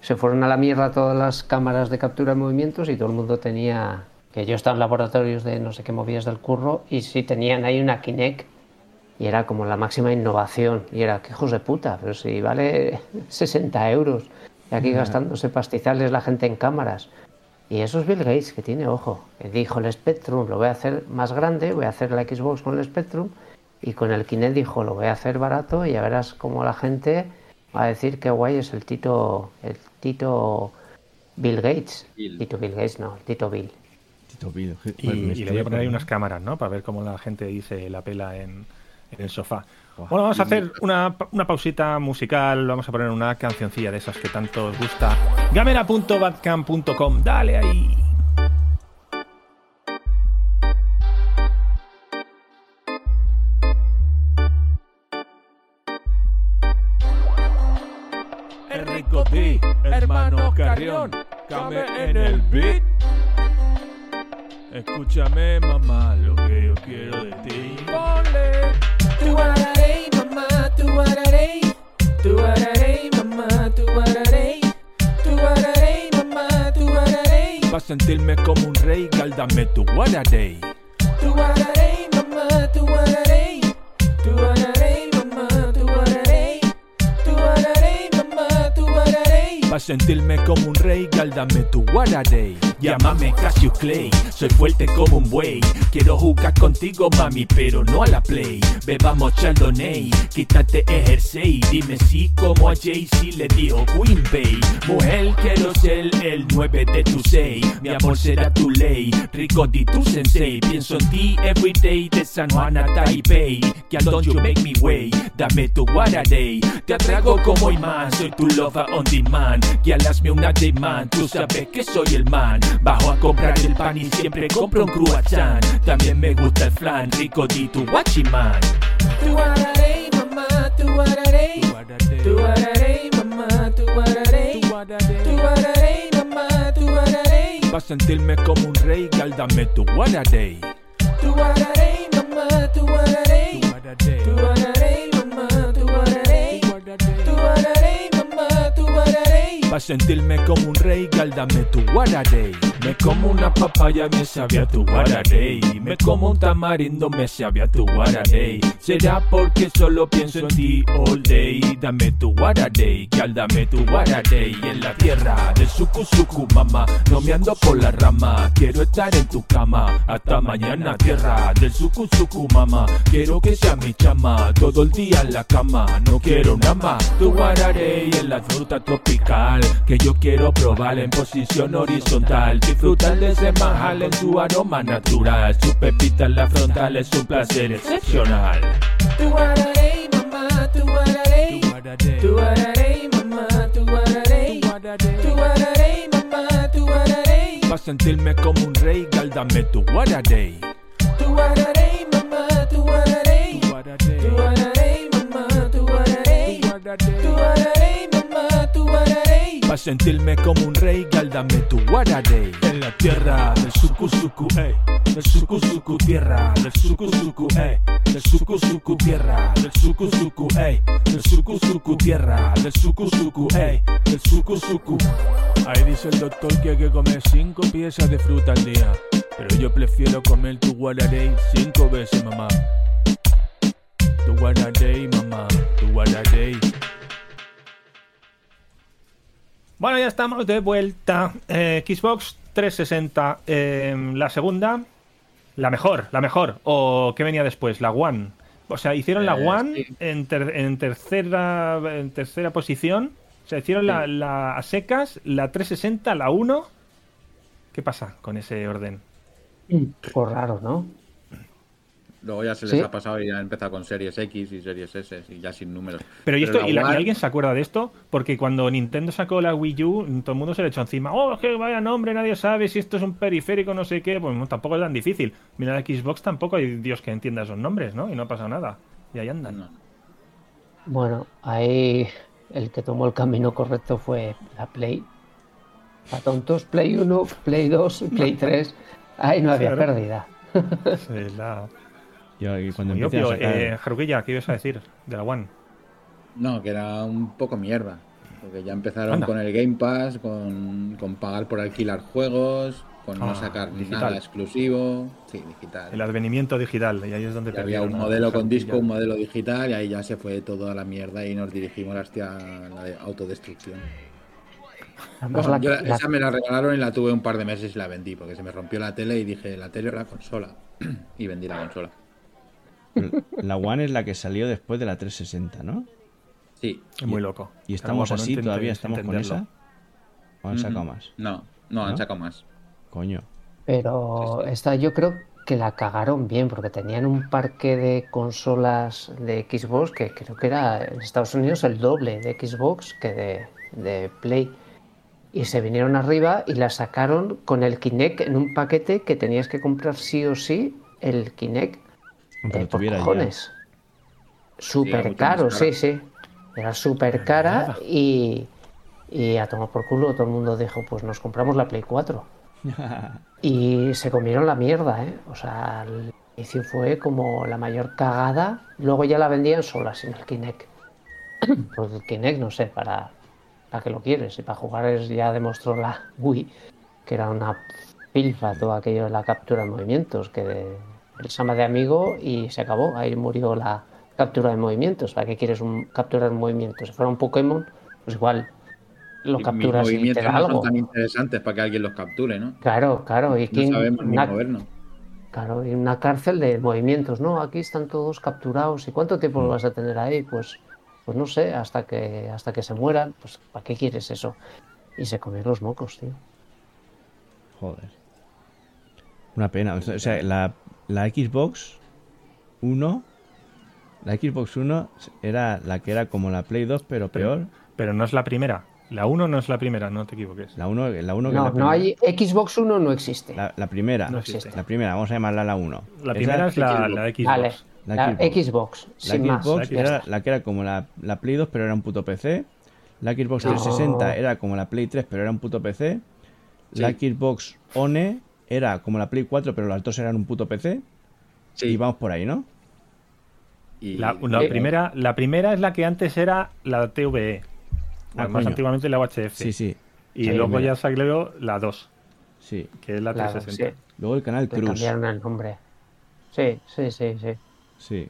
se fueron a la mierda todas las cámaras de captura de movimientos y todo el mundo tenía, que yo estaba en laboratorios de no sé qué movías del curro y sí tenían ahí una Kinect y era como la máxima innovación y era que hijos de puta, pero si vale [LAUGHS] 60 euros y aquí gastándose pastizales la gente en cámaras. Y eso es Bill Gates, que tiene ojo, que dijo el Spectrum, lo voy a hacer más grande, voy a hacer la Xbox con el Spectrum, y con el Kinect dijo, lo voy a hacer barato, y ya verás cómo la gente a decir que guay es el Tito, el Tito Bill Gates. Bill. Tito Bill Gates, no, el Tito Bill. Tito Bill. Y, Pues y le voy a poner ahí unas cámaras, ¿no? Para ver cómo la gente dice la pela en, en el sofá. Bueno, vamos a hacer una, una pausita musical. Vamos a poner una cancioncilla de esas que tanto os gusta. Gamera.badcamp.com. Dale ahí. Came en el beat. Escúchame, mamá, lo que yo quiero de ti. Ponle. Tu ararey, mamá, tu ararey. Tu ararey, mamá, tu ararey. Tu ararey, mamá, tu ararey. Pa' sentirme como un rey, gáldame tu guararey. Tu ararey, mamá, tu ararey. Tu ararey, Sentirme como un rey, gáldame tu guararey. Llámame Casio Clay, soy fuerte como un buey. Quiero jugar contigo, mami, pero no a la play. Bebamos Chardonnay, quítate el jersey. Dime si como a Jay-Z le dijo Queen Bay. Mujer, quiero ser el 9 de tu 6. Mi amor será tu ley. Rico di tu sensei. Pienso en ti everyday de San Juan a Taipei. Girl, don't you make me way. Dame tu guaraday. Te atrago como imán. Soy tu lover on demand. Girl, hazme una demand. Tú sabes que soy el man. Bajo a comprar el pan y siempre compro un croissant. También me gusta el flan. Rico di tu guachiman. Tu guaraday, mamá. Tu guaraday. Tu guaraday, mamá. Tu guaraday. Tu guaraday, mamá. Tu guaraday. Pa' sentirme como un rey, gal, dame tu guaraday. Tu guaraday, Sentirme como un rey, gal, dame tu guaraday. Me como una papaya, me sabía tu guaraday. Me como un tamarindo, me sabía tu guaraday. Será porque solo pienso en ti all day. dame tu Guaradei, que al dame tu Guaradei. En la tierra del suku suku, mamá, no me ando por la rama. Quiero estar en tu cama, hasta mañana, tierra del suku suku, mamá. Quiero que sea mi chama, todo el día en la cama, no quiero nada más. Tu Guaradei en la fruta tropical, que yo quiero probar en posición horizontal. Disfrutar de ese manjar en su aroma natural. Su pepita en la frontal es un placer excepcional. Tu Guaradei, mamá, tu Guaradei. Tu Guaradei, mamá, tu Guaradei. Tu Guaradei, mamá, tu Guaradei. Pa' sentirme como un rey, gal, dame tu Guaradei. Tu Guaradei, mamá, tu Guaradei. Tu Guaradei, mamá, tu Guaradei. Tu Guaradei. Pa' sentirme como un rey, gal, dame tu Guaradei. En la tierra del suku suku, ey. Del suku suku, tierra. Del suku suku, ey. Del suku suku, tierra. Del suku suku, ey. Del suku suku, tierra. Del suku suku, ey. Del suku suku. Ahí dice el doctor que hay que comer cinco piezas de fruta al día. Pero yo prefiero comer tu Guaradei cinco veces, mamá. Tu Guaradei, mamá. Tu Guaradei. Bueno, ya estamos de vuelta. Eh, Xbox 360, eh, la segunda, la mejor, la mejor. ¿O qué venía después? La One. O sea, hicieron la Eh, One sí. en, ter- en tercera en tercera posición. O sea, hicieron la, la a secas, la 360, la 1. ¿Qué pasa con ese orden? Pues raro, ¿no? Luego ya se les Sí. ha pasado y han empezado con series X y series S y ya sin números. Pero, ¿y, esto, la ¿y, la- y One- alguien se acuerda de esto? Porque cuando Nintendo sacó la Wii U, todo el mundo se le echó encima. Oh, es que vaya nombre, nadie sabe si esto es un periférico, no sé qué. Pues no, tampoco es tan difícil. Mira la Xbox, tampoco hay Dios que entienda esos nombres, ¿no? Y no pasa nada. Y ahí andan. No. Bueno, ahí el que tomó el camino correcto fue la Play. Para tontos, Play 1, Play 2, Play 3. Ahí no había Claro. pérdida. Sí, la... Yo, y cuando Muy a obvio. sacar- Eh, Jaruquilla, ¿qué ibas a decir de la One? No, que era un poco mierda. Porque ya empezaron Anda. con el Game Pass, con, con pagar por alquilar juegos, con no Ah, sacar digital. nada exclusivo. Sí, digital. El advenimiento digital. Y ahí es donde había un modelo con disco, un modelo digital, y ahí ya se fue todo a la mierda y nos dirigimos hacia la de autodestrucción. Además, Bueno, la- yo la- la- esa me la regalaron y la tuve un par de meses y la vendí, porque se me rompió la tele y dije, la tele o la consola. [CLEARS THROAT] y vendí la consola. La One es la que salió después de la 360, ¿no? Sí. Es muy loco. Y estamos no así, todavía estamos con esa. ¿O han sacado más? No, no, han ¿No? sacado más. Coño. Pero esta yo creo que la cagaron bien, porque tenían un parque de consolas de Xbox que creo que era en Estados Unidos el doble de Xbox que de, de Play. Y se vinieron arriba y la sacaron con el Kinect en un paquete que tenías que comprar sí o sí el Kinect Aunque eh, lo tuviera cojones. Súper caro, sí, sí. Era súper cara y, y a tomar por culo todo el mundo dijo, pues nos compramos la Play 4. [LAUGHS] Y se comieron la mierda, ¿eh? O sea, el inicio fue como la mayor cagada. Luego ya la vendían sola, sin el Kinect. [COUGHS] Porque el Kinect, no sé, para, para qué lo quieres. Y para jugar es, ya demostró la Wii, que era una pilfa todo aquello de la captura de movimientos, que de, el Sama de amigo y se acabó. Ahí murió la captura de movimientos. ¿Para qué quieres un, capturar movimientos? Si fuera un Pokémon, pues igual lo Y capturas mis y te movimientos da no algo. son tan interesantes para que alguien los capture, ¿no? Claro, claro. Y No quién- sabemos ni una- movernos. Claro, y una cárcel de movimientos, ¿no? Aquí están todos capturados. ¿Y cuánto tiempo lo vas a tener ahí? Pues, pues no sé, hasta que, hasta que se mueran. Pues, ¿para qué quieres eso? Y se comieron los mocos, tío. Joder. Una pena. O sea, o sea, la, la Xbox 1. La Xbox 1 era la que era como la Play 2, pero peor. Pero no es la primera. La 1 no es la primera, no te equivoques. La 1, la 1 que No, es la no hay. Xbox 1 no existe. La, la primera. No existe. La primera, vamos a llamarla la 1. La primera es la, la Xbox. Vale, La la, Xbox. Xbox, La sin más. Xbox ya era la que era como la, la Play 2, pero era un puto PC. La Xbox No. 360 era como la Play 3, pero era un puto PC. La Xbox One era como la Play 4, pero las dos eran un puto PC. Sí. Y vamos por ahí, ¿no? Y- La, la Eh, primera, la primera es la que antes era la TVE. Ah, más coño. antiguamente la UHF. Sí, sí. Y Sí, luego mira. ya salió la 2, Sí. que es la Claro, 360. sí. Luego el canal Cruz. cambiaron el nombre. Sí, sí, sí, sí. Sí.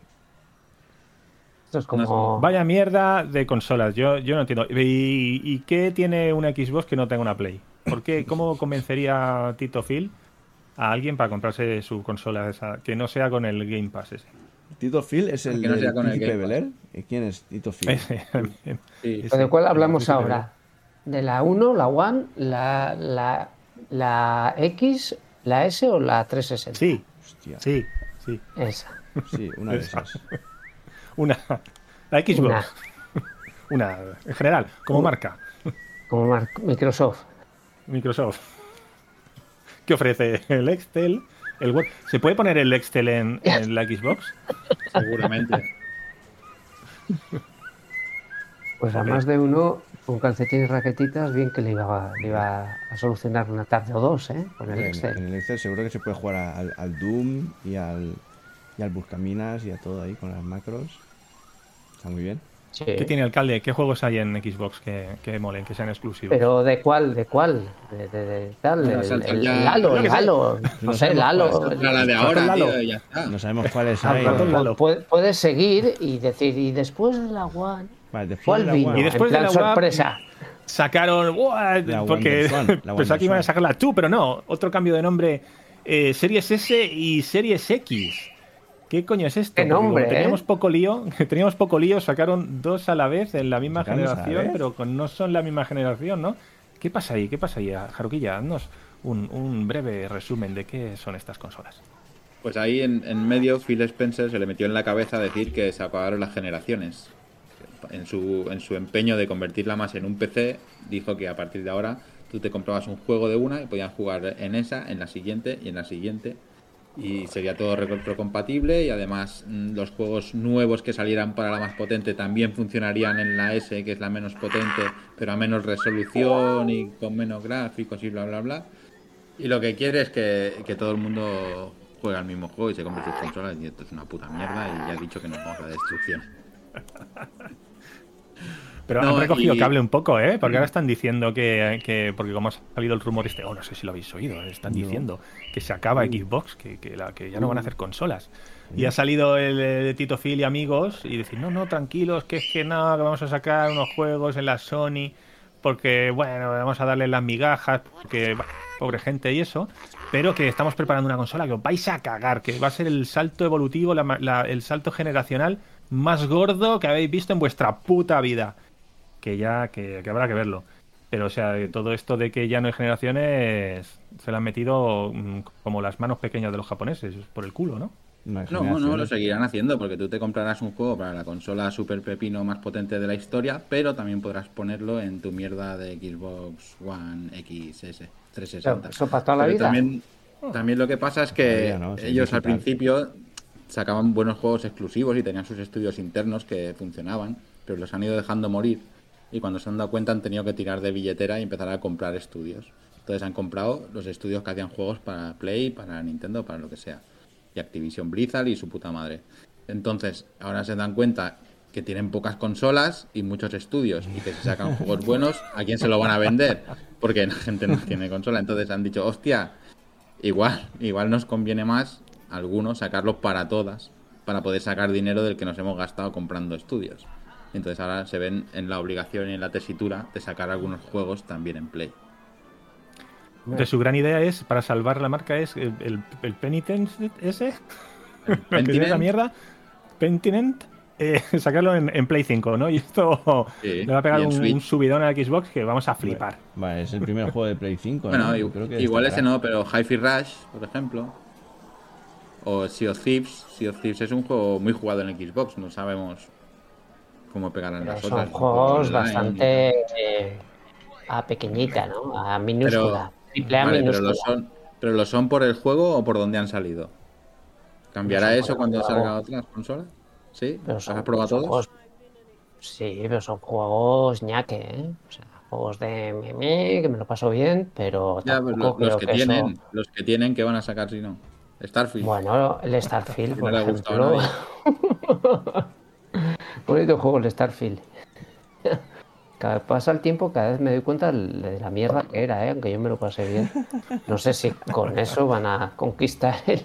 Esto es como. Vaya mierda de consolas, yo, yo no entiendo. ¿Y, y qué tiene una Xbox que no tenga una Play? ¿Por qué? ¿Cómo convencería Tito Phil a alguien para comprarse su consola esa, que no sea con el Game Pass ese? Tito Phil es el Que no sea con el Game Pass. Bel Air. ¿Y quién es Tito Phil? Ese, [LAUGHS] Sí. ese. ¿De cuál hablamos ahora? ¿De la 1, la One, la, la, la X, la S o la 360? Sí, Hostia, sí, sí. Esa. sí, una de esas. [LAUGHS] Una. La Xbox. Una. [LAUGHS] en general, como marca. Como mar- Microsoft. Microsoft. ¿Qué ofrece? El Excel, el Word. ¿Se puede poner el Excel en, en la Xbox? Seguramente. Pues a más de uno, con calcetines y raquetitas, bien que le iba, le iba a solucionar una tarde o dos, ¿eh? Con el En, Excel. en el Excel seguro que se puede jugar al, al Doom y al, y al Buscaminas y a todo ahí con las macros. Está muy bien. Sí. ¿Qué tiene alcalde? ¿Qué juegos hay en Xbox que, que molen, que sean exclusivos? Pero ¿de cuál? ¿De cuál? ¿De, de- de tal? Bueno, el, el- ya- el Halo, Yo el. Halo. No No sé, cuál es la de ahora, Lalo. tío, ya está. No sabemos cuáles hay. pero Lalo. pu- puede- Puedes seguir y decir, y después de la One, Vale, después ¿cuál de la vino? Y después en plan de la One- sorpresa. Sacaron. La porque [LAUGHS] pensaba que iban a Wonder sacar la 2, pero no. Otro cambio de nombre. eh, Series S y Series X. ¿Qué coño es esto? ¿eh? teníamos poco lío, [LAUGHS] teníamos poco lío, sacaron dos a la vez en la misma ¿Sacaron dos a la generación, pero con, no son la misma generación, ¿no? ¿Qué pasa ahí? ¿Qué pasa ahí? Jaruquilla, haznos un, un breve resumen de qué son estas consolas. Pues ahí en, en medio Phil Spencer se le metió en la cabeza decir que se acabaron las generaciones. En su, en su empeño de convertirla más en un PC, dijo que a partir de ahora tú te comprabas un juego de una y podías jugar en esa, en la siguiente y en la siguiente. Y sería todo retrocompatible y además mm, los juegos nuevos que salieran para la más potente también funcionarían en la S, que es la menos potente, pero a menos resolución y con menos gráficos y bla bla bla. Y lo que quiere es que, que todo el mundo juegue al mismo juego y se compre sus consolas. Y esto es una puta mierda y ya he dicho que nos vamos a la destrucción. [LAUGHS] Pero No, han recogido y- cable un poco, ¿eh? Porque ahora están diciendo que, que- porque como ha salido el rumor este, oh, no sé si lo habéis oído, están diciendo que se acaba Xbox, que, que, la, que ya no van a hacer consolas. Y ha salido el, eh, Tito Phil y amigos y decir, no, no, tranquilos, que es que no, que vamos a sacar unos juegos en la Sony, porque, bueno, vamos a darle las migajas, porque, bah, pobre gente y eso, pero que estamos preparando una consola que os vais a cagar, que va a ser el salto evolutivo, la ma- la- el salto generacional más gordo que habéis visto en vuestra puta vida que ya que, que habrá que verlo. Pero, o sea, todo esto de que ya no hay generaciones, se le han metido mm, como las manos pequeñas de los japoneses, por el culo, ¿no? No, No, no, lo seguirán haciendo porque tú te comprarás un juego para la consola super pepino más potente de la historia, pero también podrás ponerlo en tu mierda de Xbox One XS 360. Eso para toda la Pero vida. También, también lo que pasa es que Todavía no, sí, ellos al principio sacaban buenos juegos exclusivos y tenían sus estudios internos que funcionaban, pero los han ido dejando morir y cuando se han dado cuenta han tenido que tirar de billetera y empezar a comprar estudios. Entonces han comprado los estudios que hacían juegos para Play, para Nintendo, para lo que sea. Y Activision Blizzard y su puta madre. Entonces, ahora se dan cuenta que tienen pocas consolas y muchos estudios y que si sacan juegos buenos, ¿a quién se lo van a vender? Porque la gente no tiene consola. Entonces han dicho, hostia, igual, igual nos conviene más algunos sacarlos para todas, para poder sacar dinero del que nos hemos gastado comprando estudios. Entonces ahora se ven en la obligación y en la tesitura de sacar algunos juegos también en Play. De su gran idea es, para salvar la marca, es el, el, el Penitence ese, [LAUGHS] que es Pentiment, esa mierda, Pentinent, eh, [LAUGHS] sacarlo en, en Play 5, ¿no? Y esto Sí, le va a pegar un, un subidón a la Xbox que vamos a flipar. Vale, es el primer juego de Play 5. Bueno, ¿no? i- Yo creo que igual ese no, pero Hi-Fi Rush, por ejemplo. O Sea of Thieves. Sea of Thieves es un juego muy jugado en Xbox, no sabemos cómo pegarán Pero las son otras. Juegos bastante eh, a pequeñita, ¿no? A minúscula. triple A Vale, pero lo son, pero lo son por el juego o por donde han salido. ¿Cambiará eso cuando salga otras consolas? ¿Sí? Pero ¿Los son- has probado todos? juegos- Sí, pero son juegos ñaque, ¿eh? O sea, juegos de meme, que me lo paso bien, pero Ya, pues lo- los que, que eso- tienen, los que tienen, que van a sacar si no? Starfield. Bueno, el Starfield, [LAUGHS] por no le ha gustado ejemplo. [LAUGHS] Bonito juego el Starfield. [LAUGHS] Cada vez pasa el tiempo, cada vez me doy cuenta de la mierda que era, ¿eh? aunque yo me lo pasé bien. No sé si con eso van a conquistar el,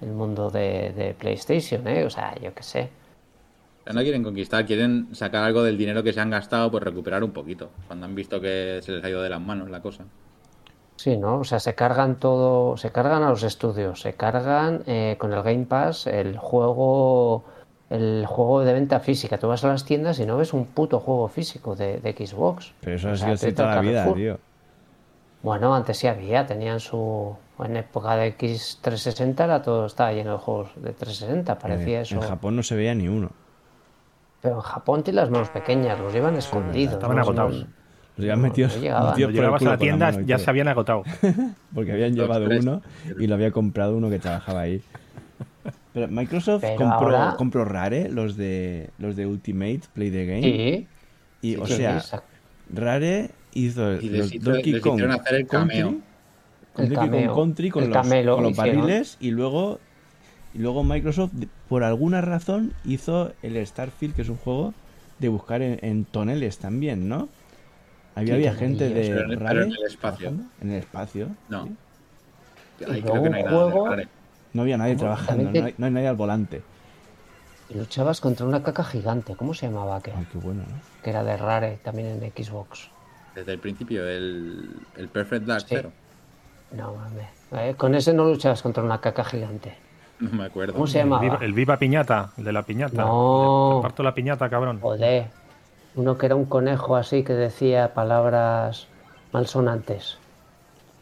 el mundo de, de PlayStation, ¿eh? O sea, yo qué sé. No quieren conquistar, quieren sacar algo del dinero que se han gastado, pues recuperar un poquito. Cuando han visto que se les ha ido de las manos la cosa. Sí, ¿no? O sea, se cargan todo, se cargan a los estudios, se cargan eh, con el Game Pass el juego, el juego de venta física. Tú vas a las tiendas y no ves un puto juego físico de, de Xbox. Pero eso ha sido así toda la vida, Carrefour. tío. Bueno, antes sí había, tenían su... En época de X360 era todo, estaba lleno de juegos de 360, parecía En- eso. En Japón no se veía ni uno. Pero en Japón tiene las manos pequeñas, los llevan escondidos. estaban ¿no? agotados. Los habían No, metido, no llegaban. llegabas a la tienda mano y ya se habían agotado. [LAUGHS] Porque habían llevado uno y lo había comprado uno que trabajaba ahí. Pero Microsoft Pero compró, ahora- compró Rare, los de los de Ultimate Play the Game. Sí, y o sí, sea. Rare hizo Y los hizo- Donkey Kong hacer el cameo. Country, con El Donkey Kong cameo. Country con El los, con los barriles y luego y luego Microsoft por alguna razón hizo el Starfield que es un juego de buscar en, en toneles también, ¿no? Había, Sí, había gente de Pero en el- pero Rare en el espacio. en el espacio. No. sí. Ahí creo que no hay nada de juego- Rare. No había nadie trabajando, no hay, no hay nadie al volante. Y luchabas contra una caca gigante. ¿Cómo se llamaba aquel? Ay, qué bueno, ¿no? Que era de Rare también en Xbox. Desde el principio, el, el Perfect Dark Sí. Zero. No mames. Eh, con ese no luchabas contra una caca gigante. No me acuerdo. ¿Cómo se El llamaba? viva, el viva piñata, el de la piñata. No. Te parto la piñata, cabrón. Joder. Uno que era un conejo así que decía palabras malsonantes.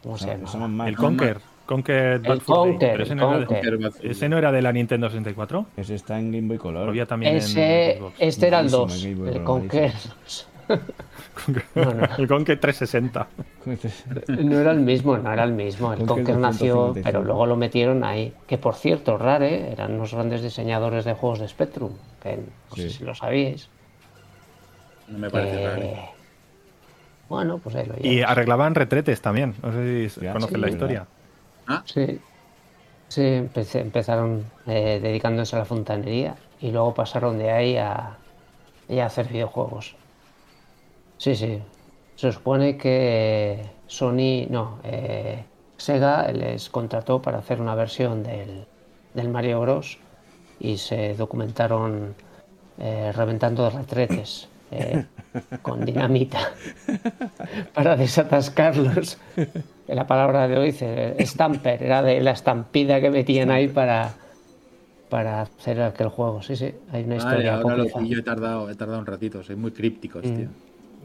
¿Cómo se más. El Conker. Conker Bad Fur Day. Ese el no, era de, Conker. ese no era de la Nintendo 64. Ese está en Game Boy Color. Había también en Ese, Xbox. este era el Malísimo, 2. Game Boy El Color, Conker. No, no. [LAUGHS] El Conker 360. No era el mismo, no era el mismo. El Conker Conker nació, 255. pero luego lo metieron ahí. Que por cierto, Rare eran unos grandes diseñadores de juegos de Spectrum. Que no sé si lo sabíais. No me parece Eh, Rare. Bueno, pues ahí lo Y arreglaban retretes también. No sé si Ya, conocen sí, la verdad. Sí, sí empezaron eh, dedicándose a la fontanería y luego pasaron de ahí a, a hacer videojuegos. Sí, sí. Se supone que Sony, no, eh, Sega les contrató para hacer una versión del, del Mario Bros. y se documentaron eh, reventando retretes eh, con dinamita [LAUGHS] para desatascarlos. La palabra de hoy dice stamper, era de la estampida que metían ahí para, para hacer aquel juego. Sí, sí, hay una vale, historia ahora lo pillo, he tardado, he tardado un ratito. Soy muy crípticos, Mm. tío.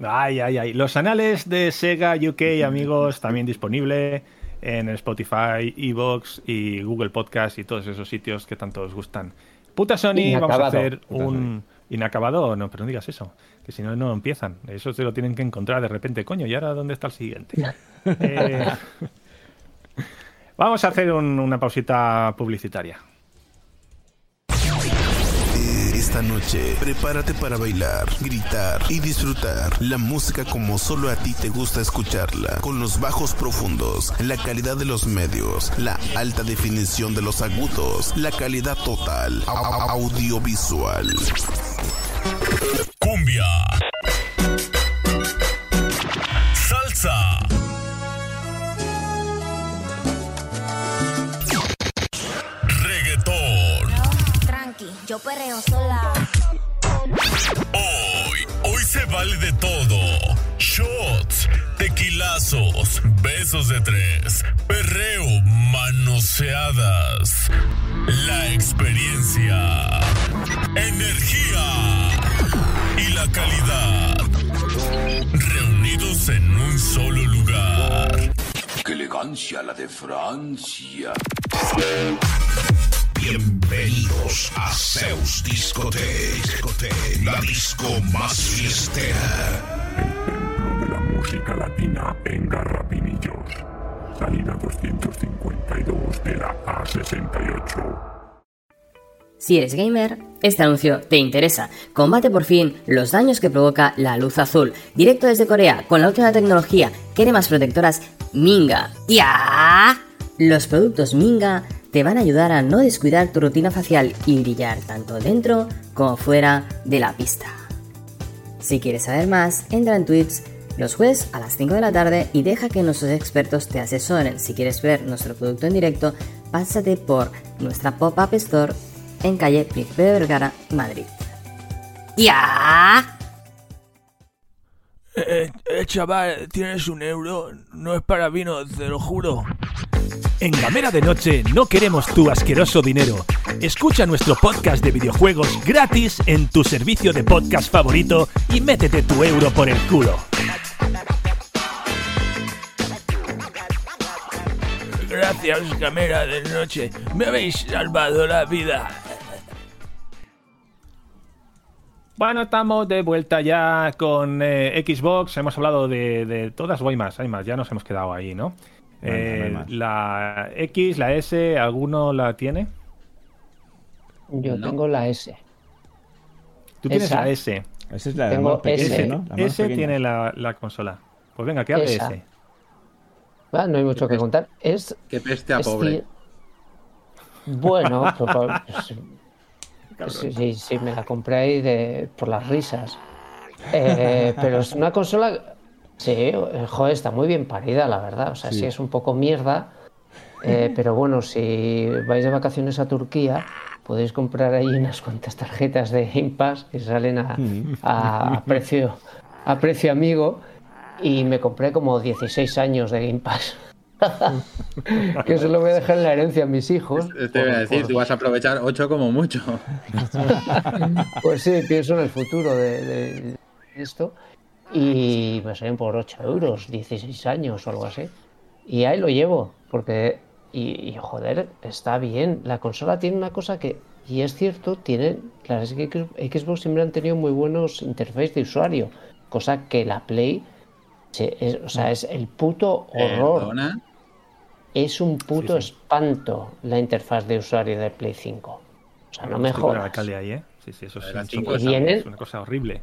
Ay, ay, ay. Los anales de Sega UK, amigos, también disponible en Spotify, Evox y Google Podcast y todos esos sitios que tanto os gustan. Puta Sony, vamos a hacer Puta un inacabado. No, pero no digas eso, que si no, no empiezan. Eso se lo tienen que encontrar de repente. Coño, ¿y ahora dónde está el siguiente? Eh, [LAUGHS] Vamos a hacer un- una pausita publicitaria. Esta noche, prepárate para bailar, gritar y disfrutar la música como solo a ti te gusta escucharla, con los bajos profundos, la calidad de los medios, la alta definición de los agudos, la calidad total, au- au- audiovisual. Cumbia. Salsa. Reggaetón. Tranqui, yo perreo sola. Hoy, hoy se vale de todo. Shots, tequilazos, besos de tres, perreo, manoseadas. La experiencia, energía y la calidad. Reunidos en un solo lugar. ¡Qué elegancia la de Francia! Bienvenidos a Zeus Discoteque, la disco más fiestera. de la música latina en Garrapinillos. Salida 252 de la A68. Si eres gamer, este anuncio te interesa. Combate por fin los daños que provoca la luz azul. Directo desde Corea, con la última tecnología, cremas protectoras Minga. ¡Ya! Los productos Minga te van a ayudar a no descuidar tu rutina facial y brillar tanto dentro como fuera de la pista. Si quieres saber más, entra en Twitch los jueves a las 5 de la tarde y deja que nuestros expertos te asesoren. Si quieres ver nuestro producto en directo, pásate por nuestra pop-up store en calle Príncipe de Vergara, Madrid. ¡Ya! Eh, eh, chaval, ¿tienes un euro? No es para vino, te lo juro. En Gamera de Noche no queremos tu asqueroso dinero. Escucha nuestro podcast de videojuegos gratis en tu servicio de podcast favorito y métete tu euro por el culo. Gracias, cámara de noche. Me habéis salvado la vida. Bueno, estamos de vuelta ya con eh, Xbox. Hemos hablado de, de todas o hay más, hay más. Ya nos hemos quedado ahí, ¿no? Eh, no la X, la S, ¿alguno la tiene? Yo No. tengo la S. Tú tienes Esa. la S. Esa es la Tengo más pequeña, S. ¿no? La S pequeña. tiene la, la consola. Pues venga, que hable Esa. S. No hay mucho que contar. Es. Qué peste a es pobre. Bueno, [LAUGHS] pero, pues, sí, sí, sí, me la compré ahí de, por las risas. Eh, [LAUGHS] pero es una consola. Sí, joder, está muy bien parida, la verdad. O sea, sí, Sí. es un poco mierda. eh, [LAUGHS] pero bueno, si vais de vacaciones a Turquía, podéis comprar ahí unas cuantas tarjetas de Game Pass que salen a, a- a precio, a precio amigo. Y me compré como 16 años de Game Pass. [LAUGHS] que eso lo voy a dejar en la herencia a mis hijos. Te voy a decir, por- tú vas a aprovechar 8 como mucho. [LAUGHS] Pues sí, pienso en el futuro de, de esto. Y me salen por 8 euros, 16 años o algo así. Y ahí lo llevo, porque, y, y, joder, está bien. La consola tiene una cosa que, y es cierto, tiene, las Xbox siempre han tenido muy buenos interfaces de usuario, cosa que la Play, se- es- o sea, es el puto horror. Perdona. Es un puto espanto la interfaz de usuario de Play 5. O sea, no me jodas. ahí, ¿eh? Sí, sí, eso es, La un cinco choque, está- Vienen- es una cosa horrible.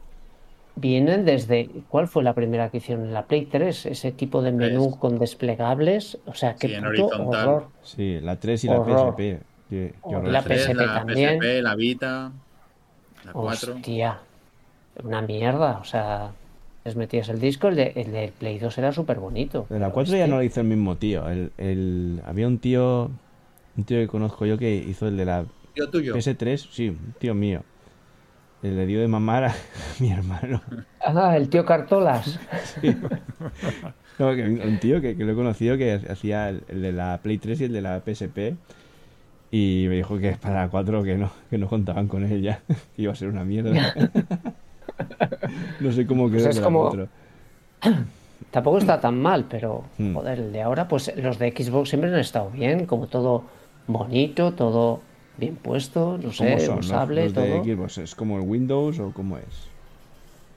Vienen desde. ¿Cuál fue la primera que hicieron? En la Play 3, ese tipo de menú Tres. con desplegables. O sea, qué Sí, puto horror. Sí, la 3 y la Horror. PSP. Qué- qué Oh, horror. la PSP la también. PSP, la Vita, la 4. Hostia, una mierda. O sea, les metías el disco, el, de, el del Play 2 era súper bonito. De la 4 ya no lo hizo el mismo tío. El, el- había un tío, un tío que conozco yo que hizo el de la Tío tuyo. PS3, sí, un tío mío. El le dio de mamar a [LAUGHS] mi hermano. Ah, el tío Cartolas. [LAUGHS] No, que un tío que, que lo he conocido que hacía el, el de la Play 3 y el de la PSP. Y me dijo que para la 4 que no, que no contaban con él ya. Que [LAUGHS] iba a ser una mierda. No sé cómo quedó Pues es de como- 4. [CLEARS THROAT] Tampoco está tan mal, pero Hmm. joder, el de ahora, pues los de Xbox siempre han estado bien, como todo bonito, todo bien puesto, no ¿Cómo sé, son los, usable, los de todo. Xbox? ¿Es como el Windows o cómo es?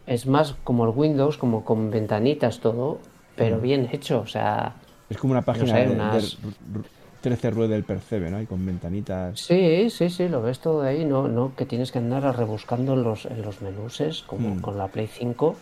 Es más como el Windows, como con ventanitas todo, pero bien hecho, o sea, Es como una página sé, de, de unas- 13 ruedas del Percebe, ¿no? Y con ventanitas. sí, sí, sí, lo ves todo ahí, no, no, que tienes que andar rebuscando en los, en los menuses, como Hmm. con la Play 5.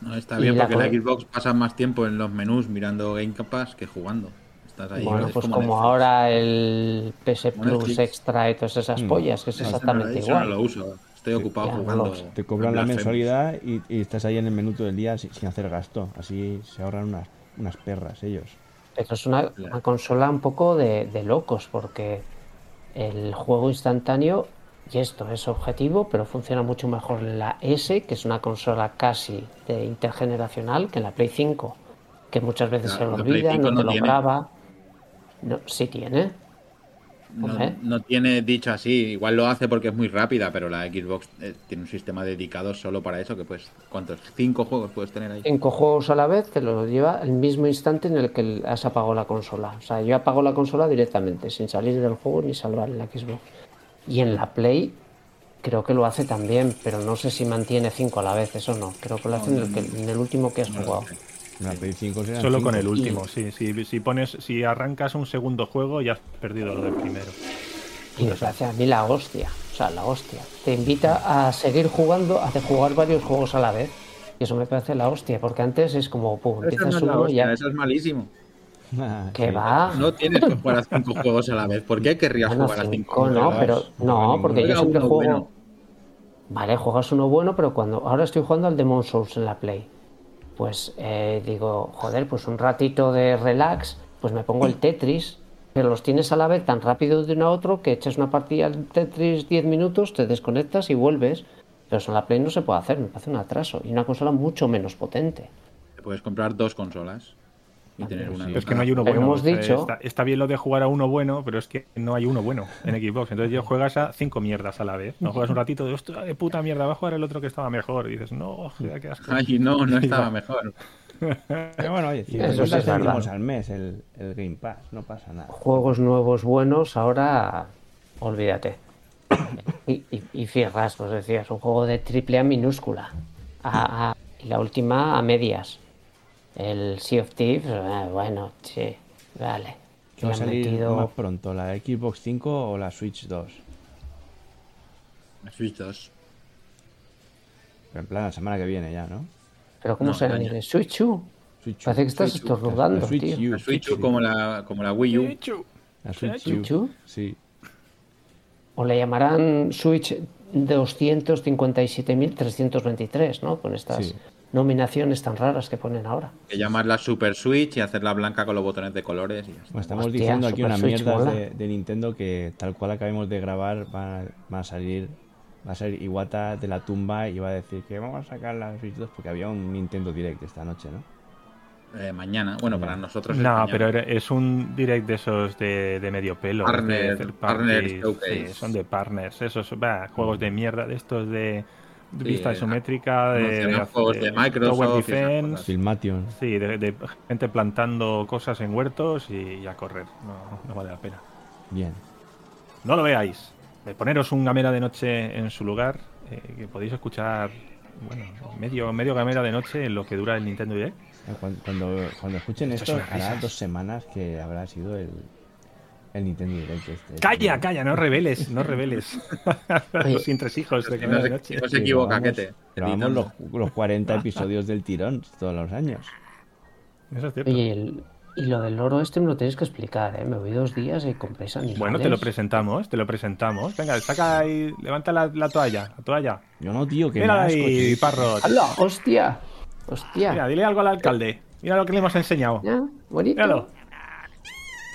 No, está bien la porque la co- Xbox pasa más tiempo en los menús mirando Game Pass que jugando. Estás ahí. Bueno, es pues como, ahora el PS Plus Netflix. Extra y todas esas Hmm. pollas, que es no- exactamente ese no igual. lo uso. Estoy ocupado jugando. Te cobran la mensualidad y, y estás ahí en el menú todo el día sin, sin hacer gasto. Así se ahorran unas, unas perras ellos. Pero es una, una consola un poco de, de locos, porque el juego instantáneo, y esto es objetivo, pero funciona mucho mejor en la S, que es una consola casi de intergeneracional, que en la Play 5, que muchas veces se lo olvida, 5 no no te lo graba. No, sí tiene. No, Hombre. no tiene dicho así, igual lo hace porque es muy rápida, pero la Xbox eh, tiene un sistema dedicado solo para eso, que pues, ¿cuántos? ¿Cinco juegos puedes tener ahí? Cinco juegos a la vez te lo lleva el mismo instante en el que has apagado la consola. O sea, yo apago la consola directamente, sin salir del juego ni salvar la Xbox. Y en la Play creo que lo hace también, pero no sé si mantiene cinco a la vez, eso no. Creo que lo hace en el, que- en el último que has jugado. En la Play 5 serán Solo cinco. con el último, sí. Si, si pones, si arrancas un segundo juego, ya has perdido lo del primero. Y me parece a mí la hostia, o sea, la hostia. Te invita a seguir jugando, a jugar varios juegos a la vez. Y eso me parece la hostia, porque antes es como, pum, no empiezas es uno y hostia, ya. eso es malísimo. Ah, [LAUGHS] Que sí. va. No tienes que jugar a cinco juegos a la vez. ¿Por qué querrías Bueno, jugar a cinco? no, juegos? pero no, porque yo siempre uno juego. bueno. Vale, juegas uno bueno, pero cuando ahora estoy jugando al Demon Souls en la Play, pues eh, digo, joder, pues un ratito de relax, pues me pongo el Tetris, pero los tienes a la vez tan rápido de uno a otro que echas una partida al Tetris 10 minutos, te desconectas y vuelves. Pero eso en la Play no se puede hacer, me parece un atraso. Y una consola mucho menos potente. Te puedes comprar dos consolas y tener una. Es que no hay uno bueno. hemos o sea, dicho- Está, está bien lo de jugar a uno bueno, pero es que no hay uno bueno en Xbox. Entonces ya juegas a cinco mierdas a la vez. No juegas un ratito de, hostia, de puta mierda, va a jugar el otro que estaba mejor. Y dices, no, joder, qué asco. Ay, no, no [LAUGHS] estaba mejor. Pero bueno, oye, Eso 50 sí es verdad. al mes el, el Game Pass, no pasa nada. Juegos nuevos buenos, ahora olvídate. Y, y, y fijas, pues decías, un juego de triple A minúscula. A- a- y la última a medias. El Sea of Thieves, eh, bueno, sí, vale. ¿Qué va a salir metido- más pronto, la Xbox 5 o la Switch 2? La Switch 2. Pero en plan la semana que viene ya, ¿no? Pero ¿cómo No, se llama? Switch U. Switch Parece que U. estás Switch U. estornudando, La Switch tío. U. La Switch U como la, como la Wii U. La Switch Switch U. U. Sí. O le llamarán Switch 257.323, ¿no? Con estas Sí. Nominaciones tan raras que ponen ahora. Que llamarla Super Switch y hacerla blanca con los botones de colores y ya está. Bueno, estamos Hostia, diciendo aquí Super una Switch mierda de, de Nintendo que tal cual acabemos de grabar va, va a salir va a ser Iwata de la tumba y va a decir que vamos a sacar la Switch 2 porque había un Nintendo Direct esta noche, ¿no? Eh, mañana, bueno, para nosotros. es No, pero es un direct de esos de, de medio pelo. Partner- de third partner parties, showcase. sí, son de partners. Esos bah, juegos de mierda de estos de, vista isométrica, de, anunciarán de- juegos de Microsoft Tower Defense. Filmation. Sí, de, de gente plantando cosas en huertos y a correr. No, no vale la pena. Bien. No lo veáis. Eh, Poneros un gamera de noche en su lugar, eh, que podéis escuchar, bueno, medio, medio gamera de noche en lo que dura el Nintendo Direct. Eh, Cuando, cuando, cuando escuchen esto, hará dos semanas que habrá sido el, el Nintendo Direct este. Calla, calla, no reveles, no reveles. [LAUGHS] Los entresijos de Que no de se, noche. que no se Sí, equivoca, grabamos- los, los 40 episodios del tirón todos los años. Eso es cierto. Oye, el- y lo del loro este me lo tenéis que explicar, ¿eh? Me voy dos días y compréis animales. Bueno, te lo presentamos, te lo presentamos. Venga, saca ahí, levanta la, la toalla, la toalla. Yo no, tío, que Mira asco, ahí. Parrot. ¡Hala! ¡Hostia! ¡Hostia! Mira, dile algo al alcalde. Mira lo que le hemos enseñado. ¿Ya? ¿Bonito? Míralo.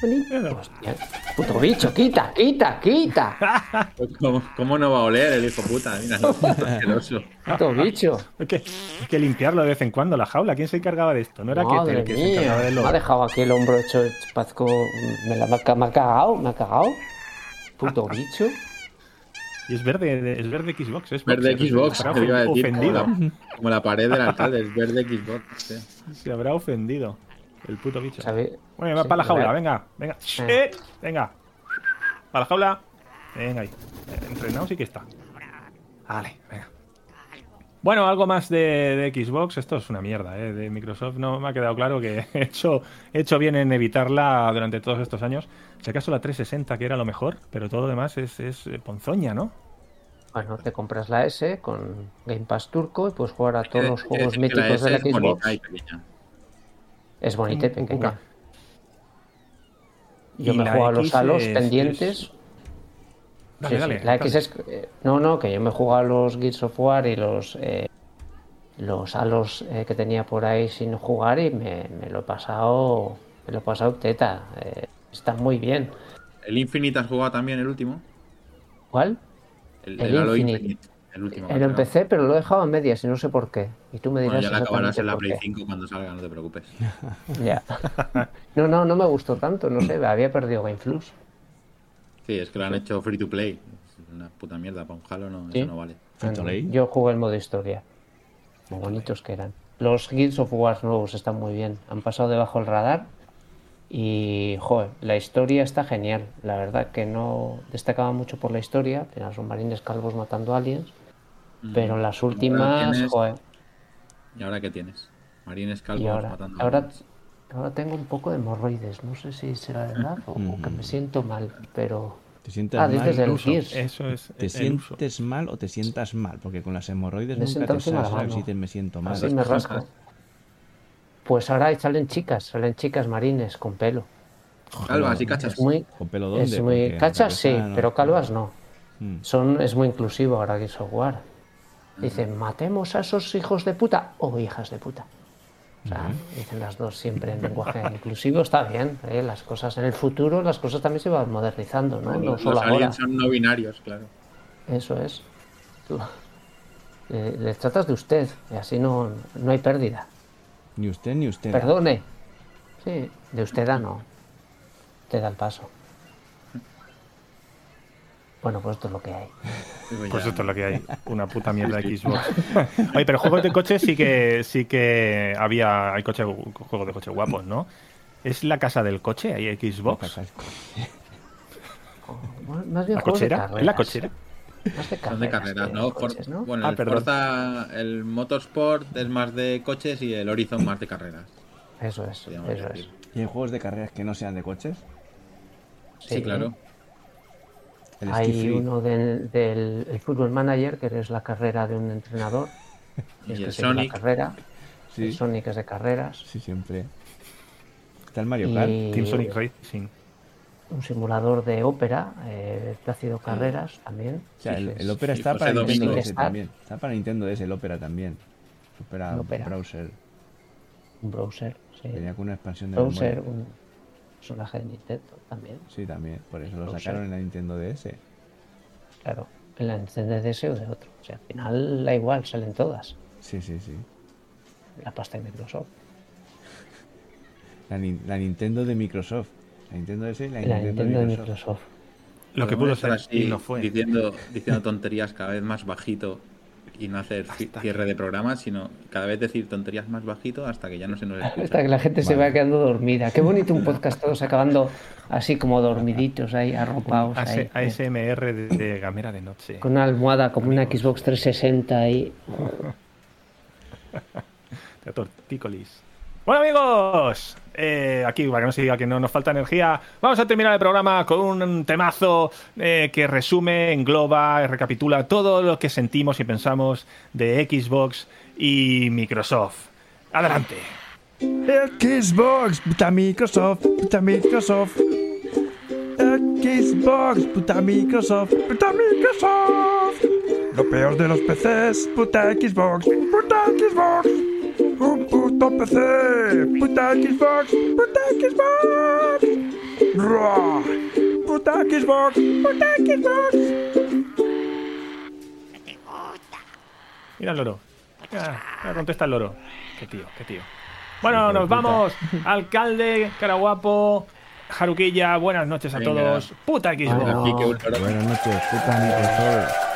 Hostia. Puto bicho, quita, quita, quita. [LAUGHS] ¿Cómo, cómo no va a oler el hijo puta? Mira. Puto bicho. Hay que, hay que limpiarlo de vez en cuando, la jaula. ¿Quién se encargaba de esto? No era Madre que se encargaba Me ha dejado aquí el hombro hecho chupazco. Me, la, me, ha, me ha cagado, me ha cagado. Puto bicho. Y es verde, es verde Xbox. Es Verde. Xbox, Se habrá te iba a decir. Como ofendido. la, como la pared del alcalde, es verde Xbox. sí. Se habrá ofendido. El puto bicho. ¿Sabe? Bueno, va Sí, para la jaula, ¿verdad? venga, venga. Eh. Eh, venga. Para la jaula. Venga ahí. Entrenado sí que está. Vale, venga. Bueno, algo más de, de Xbox. Esto es una mierda, ¿eh? De Microsoft no me ha quedado claro que [LAUGHS] he hecho, he hecho bien en evitarla durante todos estos años. Si acaso la 360, que era lo mejor, pero todo lo demás es, es eh, ponzoña, ¿no? Bueno, te compras la S con Game Pass turco y puedes jugar a todos los juegos míticos de la Xbox. Es bonita y pequeña. Yo Y me juego a los X halos es- pendientes. es- Dale, Sí, sí, dale, La X dale. es. eh, No, no, que yo me he jugado a los Gears of War y los. eh, los halos eh, que tenía por ahí sin jugar y me, me lo he pasado. Me lo he pasado teta. eh, está muy bien. ¿El Infinite has jugado también, el último? ¿Cuál? El, El el Halo Infinite. El último. Lo empecé, pero lo he dejado a medias y no sé por qué. Y tú me Bueno, dirás ya la acabarás en la Play por 5 cuando salga, no te preocupes. [LAUGHS] Ya. No, no, no me gustó tanto. No sé, había perdido GameFlux. Sí, es que lo han hecho free to play. Es una puta mierda. Para un Halo no, Sí. eso no vale. Yo jugué el modo historia. Muy bonitos que eran. Los Guilds of Wars nuevos están muy bien. Han pasado debajo del radar. Y, joder, la historia está genial. La verdad que no destacaba mucho por la historia. Apenas son marines calvos matando aliens. Pero las últimas, tienes- joder. ¿Y ahora qué tienes? Marines calvos Y ahora, matando. ahora, ahora tengo un poco de hemorroides. No sé si será verdad o, o que me siento mal. Pero. ¿Te sientes Ah, mal? Gears. Eso es ¿Te el uso. sientes mal o te sientas mal? Porque con las hemorroides Me nunca siento te sabes si dices me siento mal. Así me rasco. Pues ahora salen chicas, salen chicas marines con pelo. Calvas y cachas. Muy, ¿Con pelo dónde? es muy Porque cachas sí, no- pero calvas no. Mm. Son, es muy inclusivo ahora que software. Dicen, matemos a esos hijos de puta o hijas de puta. O sea, dicen las dos siempre en lenguaje [LAUGHS] inclusivo, está bien. ¿eh? Las cosas en el futuro, las cosas también se van modernizando, ¿no? No Los solo aliens son no binarios, claro. Eso es. Tú- eh, les tratas de usted y así no, no hay pérdida. Ni usted ni usted. Perdone. Sí, de usted a no. Te da el paso. Bueno, pues esto es lo que hay. Pues esto es lo que hay. Una puta mierda de Xbox. [LAUGHS] Oye, pero juegos de coche sí que sí que había. Hay coche, juegos de coche guapos, ¿no? ¿Es la casa del coche? ¿Hay Xbox? Más bien ¿La de cochera? ¿Es la carreras. cochera? Más de Son de carreras carreras, que ¿no? de For- coches, ¿no? Bueno, Ah, el perdón. Forza, el Motorsport es más de coches y el Horizon más de carreras. Eso es, eso es. ¿Y hay juegos de carreras que no sean de coches? Sí, Sí. claro. El Hay uno del, del el Football Manager, que es la carrera de un entrenador. [LAUGHS] Y es que el la Sonic. carrera. Sí. El Sonic es de carreras. Sí, siempre. Está el Mario Kart. Y Team Sonic Racing. un simulador de ópera, eh, Plácido Carreras también. O sea, Sí, el, sí, está para Nintendo. DS también. Está para Nintendo DS el Opera también. Opera, Opera. Browser. Un browser, sí. Venía con una expansión de Browser, memoria. un personaje de Nintendo también. Sí, también. Por eso lo sacaron en la Nintendo DS. Claro, en la Nintendo DS o de otro. O sea, al final da igual, salen todas. Sí, sí, sí. La pasta de Microsoft. La, Nin- la Nintendo de Microsoft. La Nintendo DS y la, La Nintendo, Nintendo de de Microsoft. Microsoft. Lo que pudo estar ser así y no fue. Diciendo, diciendo tonterías cada vez más bajito y no hacer ci- cierre de programa, sino cada vez decir tonterías más bajito hasta que ya no se nos escucha. Hasta que la gente se va quedando dormida. Qué bonito un podcast todos acabando así como dormiditos ahí, arropados ahí. eh, AS- ASMR de, de Gamera de noche. Con una almohada como una Xbox 360 ahí. [LAUGHS] de tortícolis. Bueno amigos, eh, aquí para que no se diga que no nos falta energía, vamos a terminar el programa con un temazo eh, que resume, engloba, recapitula todo lo que sentimos y pensamos de Xbox y Microsoft. Adelante. Xbox, puta Microsoft, puta Microsoft. Xbox, puta Microsoft, puta Microsoft. Lo peor de los PCs, puta Xbox, puta Xbox. Un puto PC, puta Xbox, puta Xbox. Ruah, Puta Xbox, puta Xbox. Mira el loro. Contesta el loro. Qué tío, qué tío. Bueno, nos vamos. Alcalde, Caraguapo, Jaruquilla, buenas noches a Venga. todos. Puta Xbox. Buenas noches, puta Microsoft.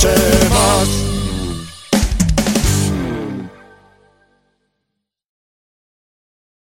church.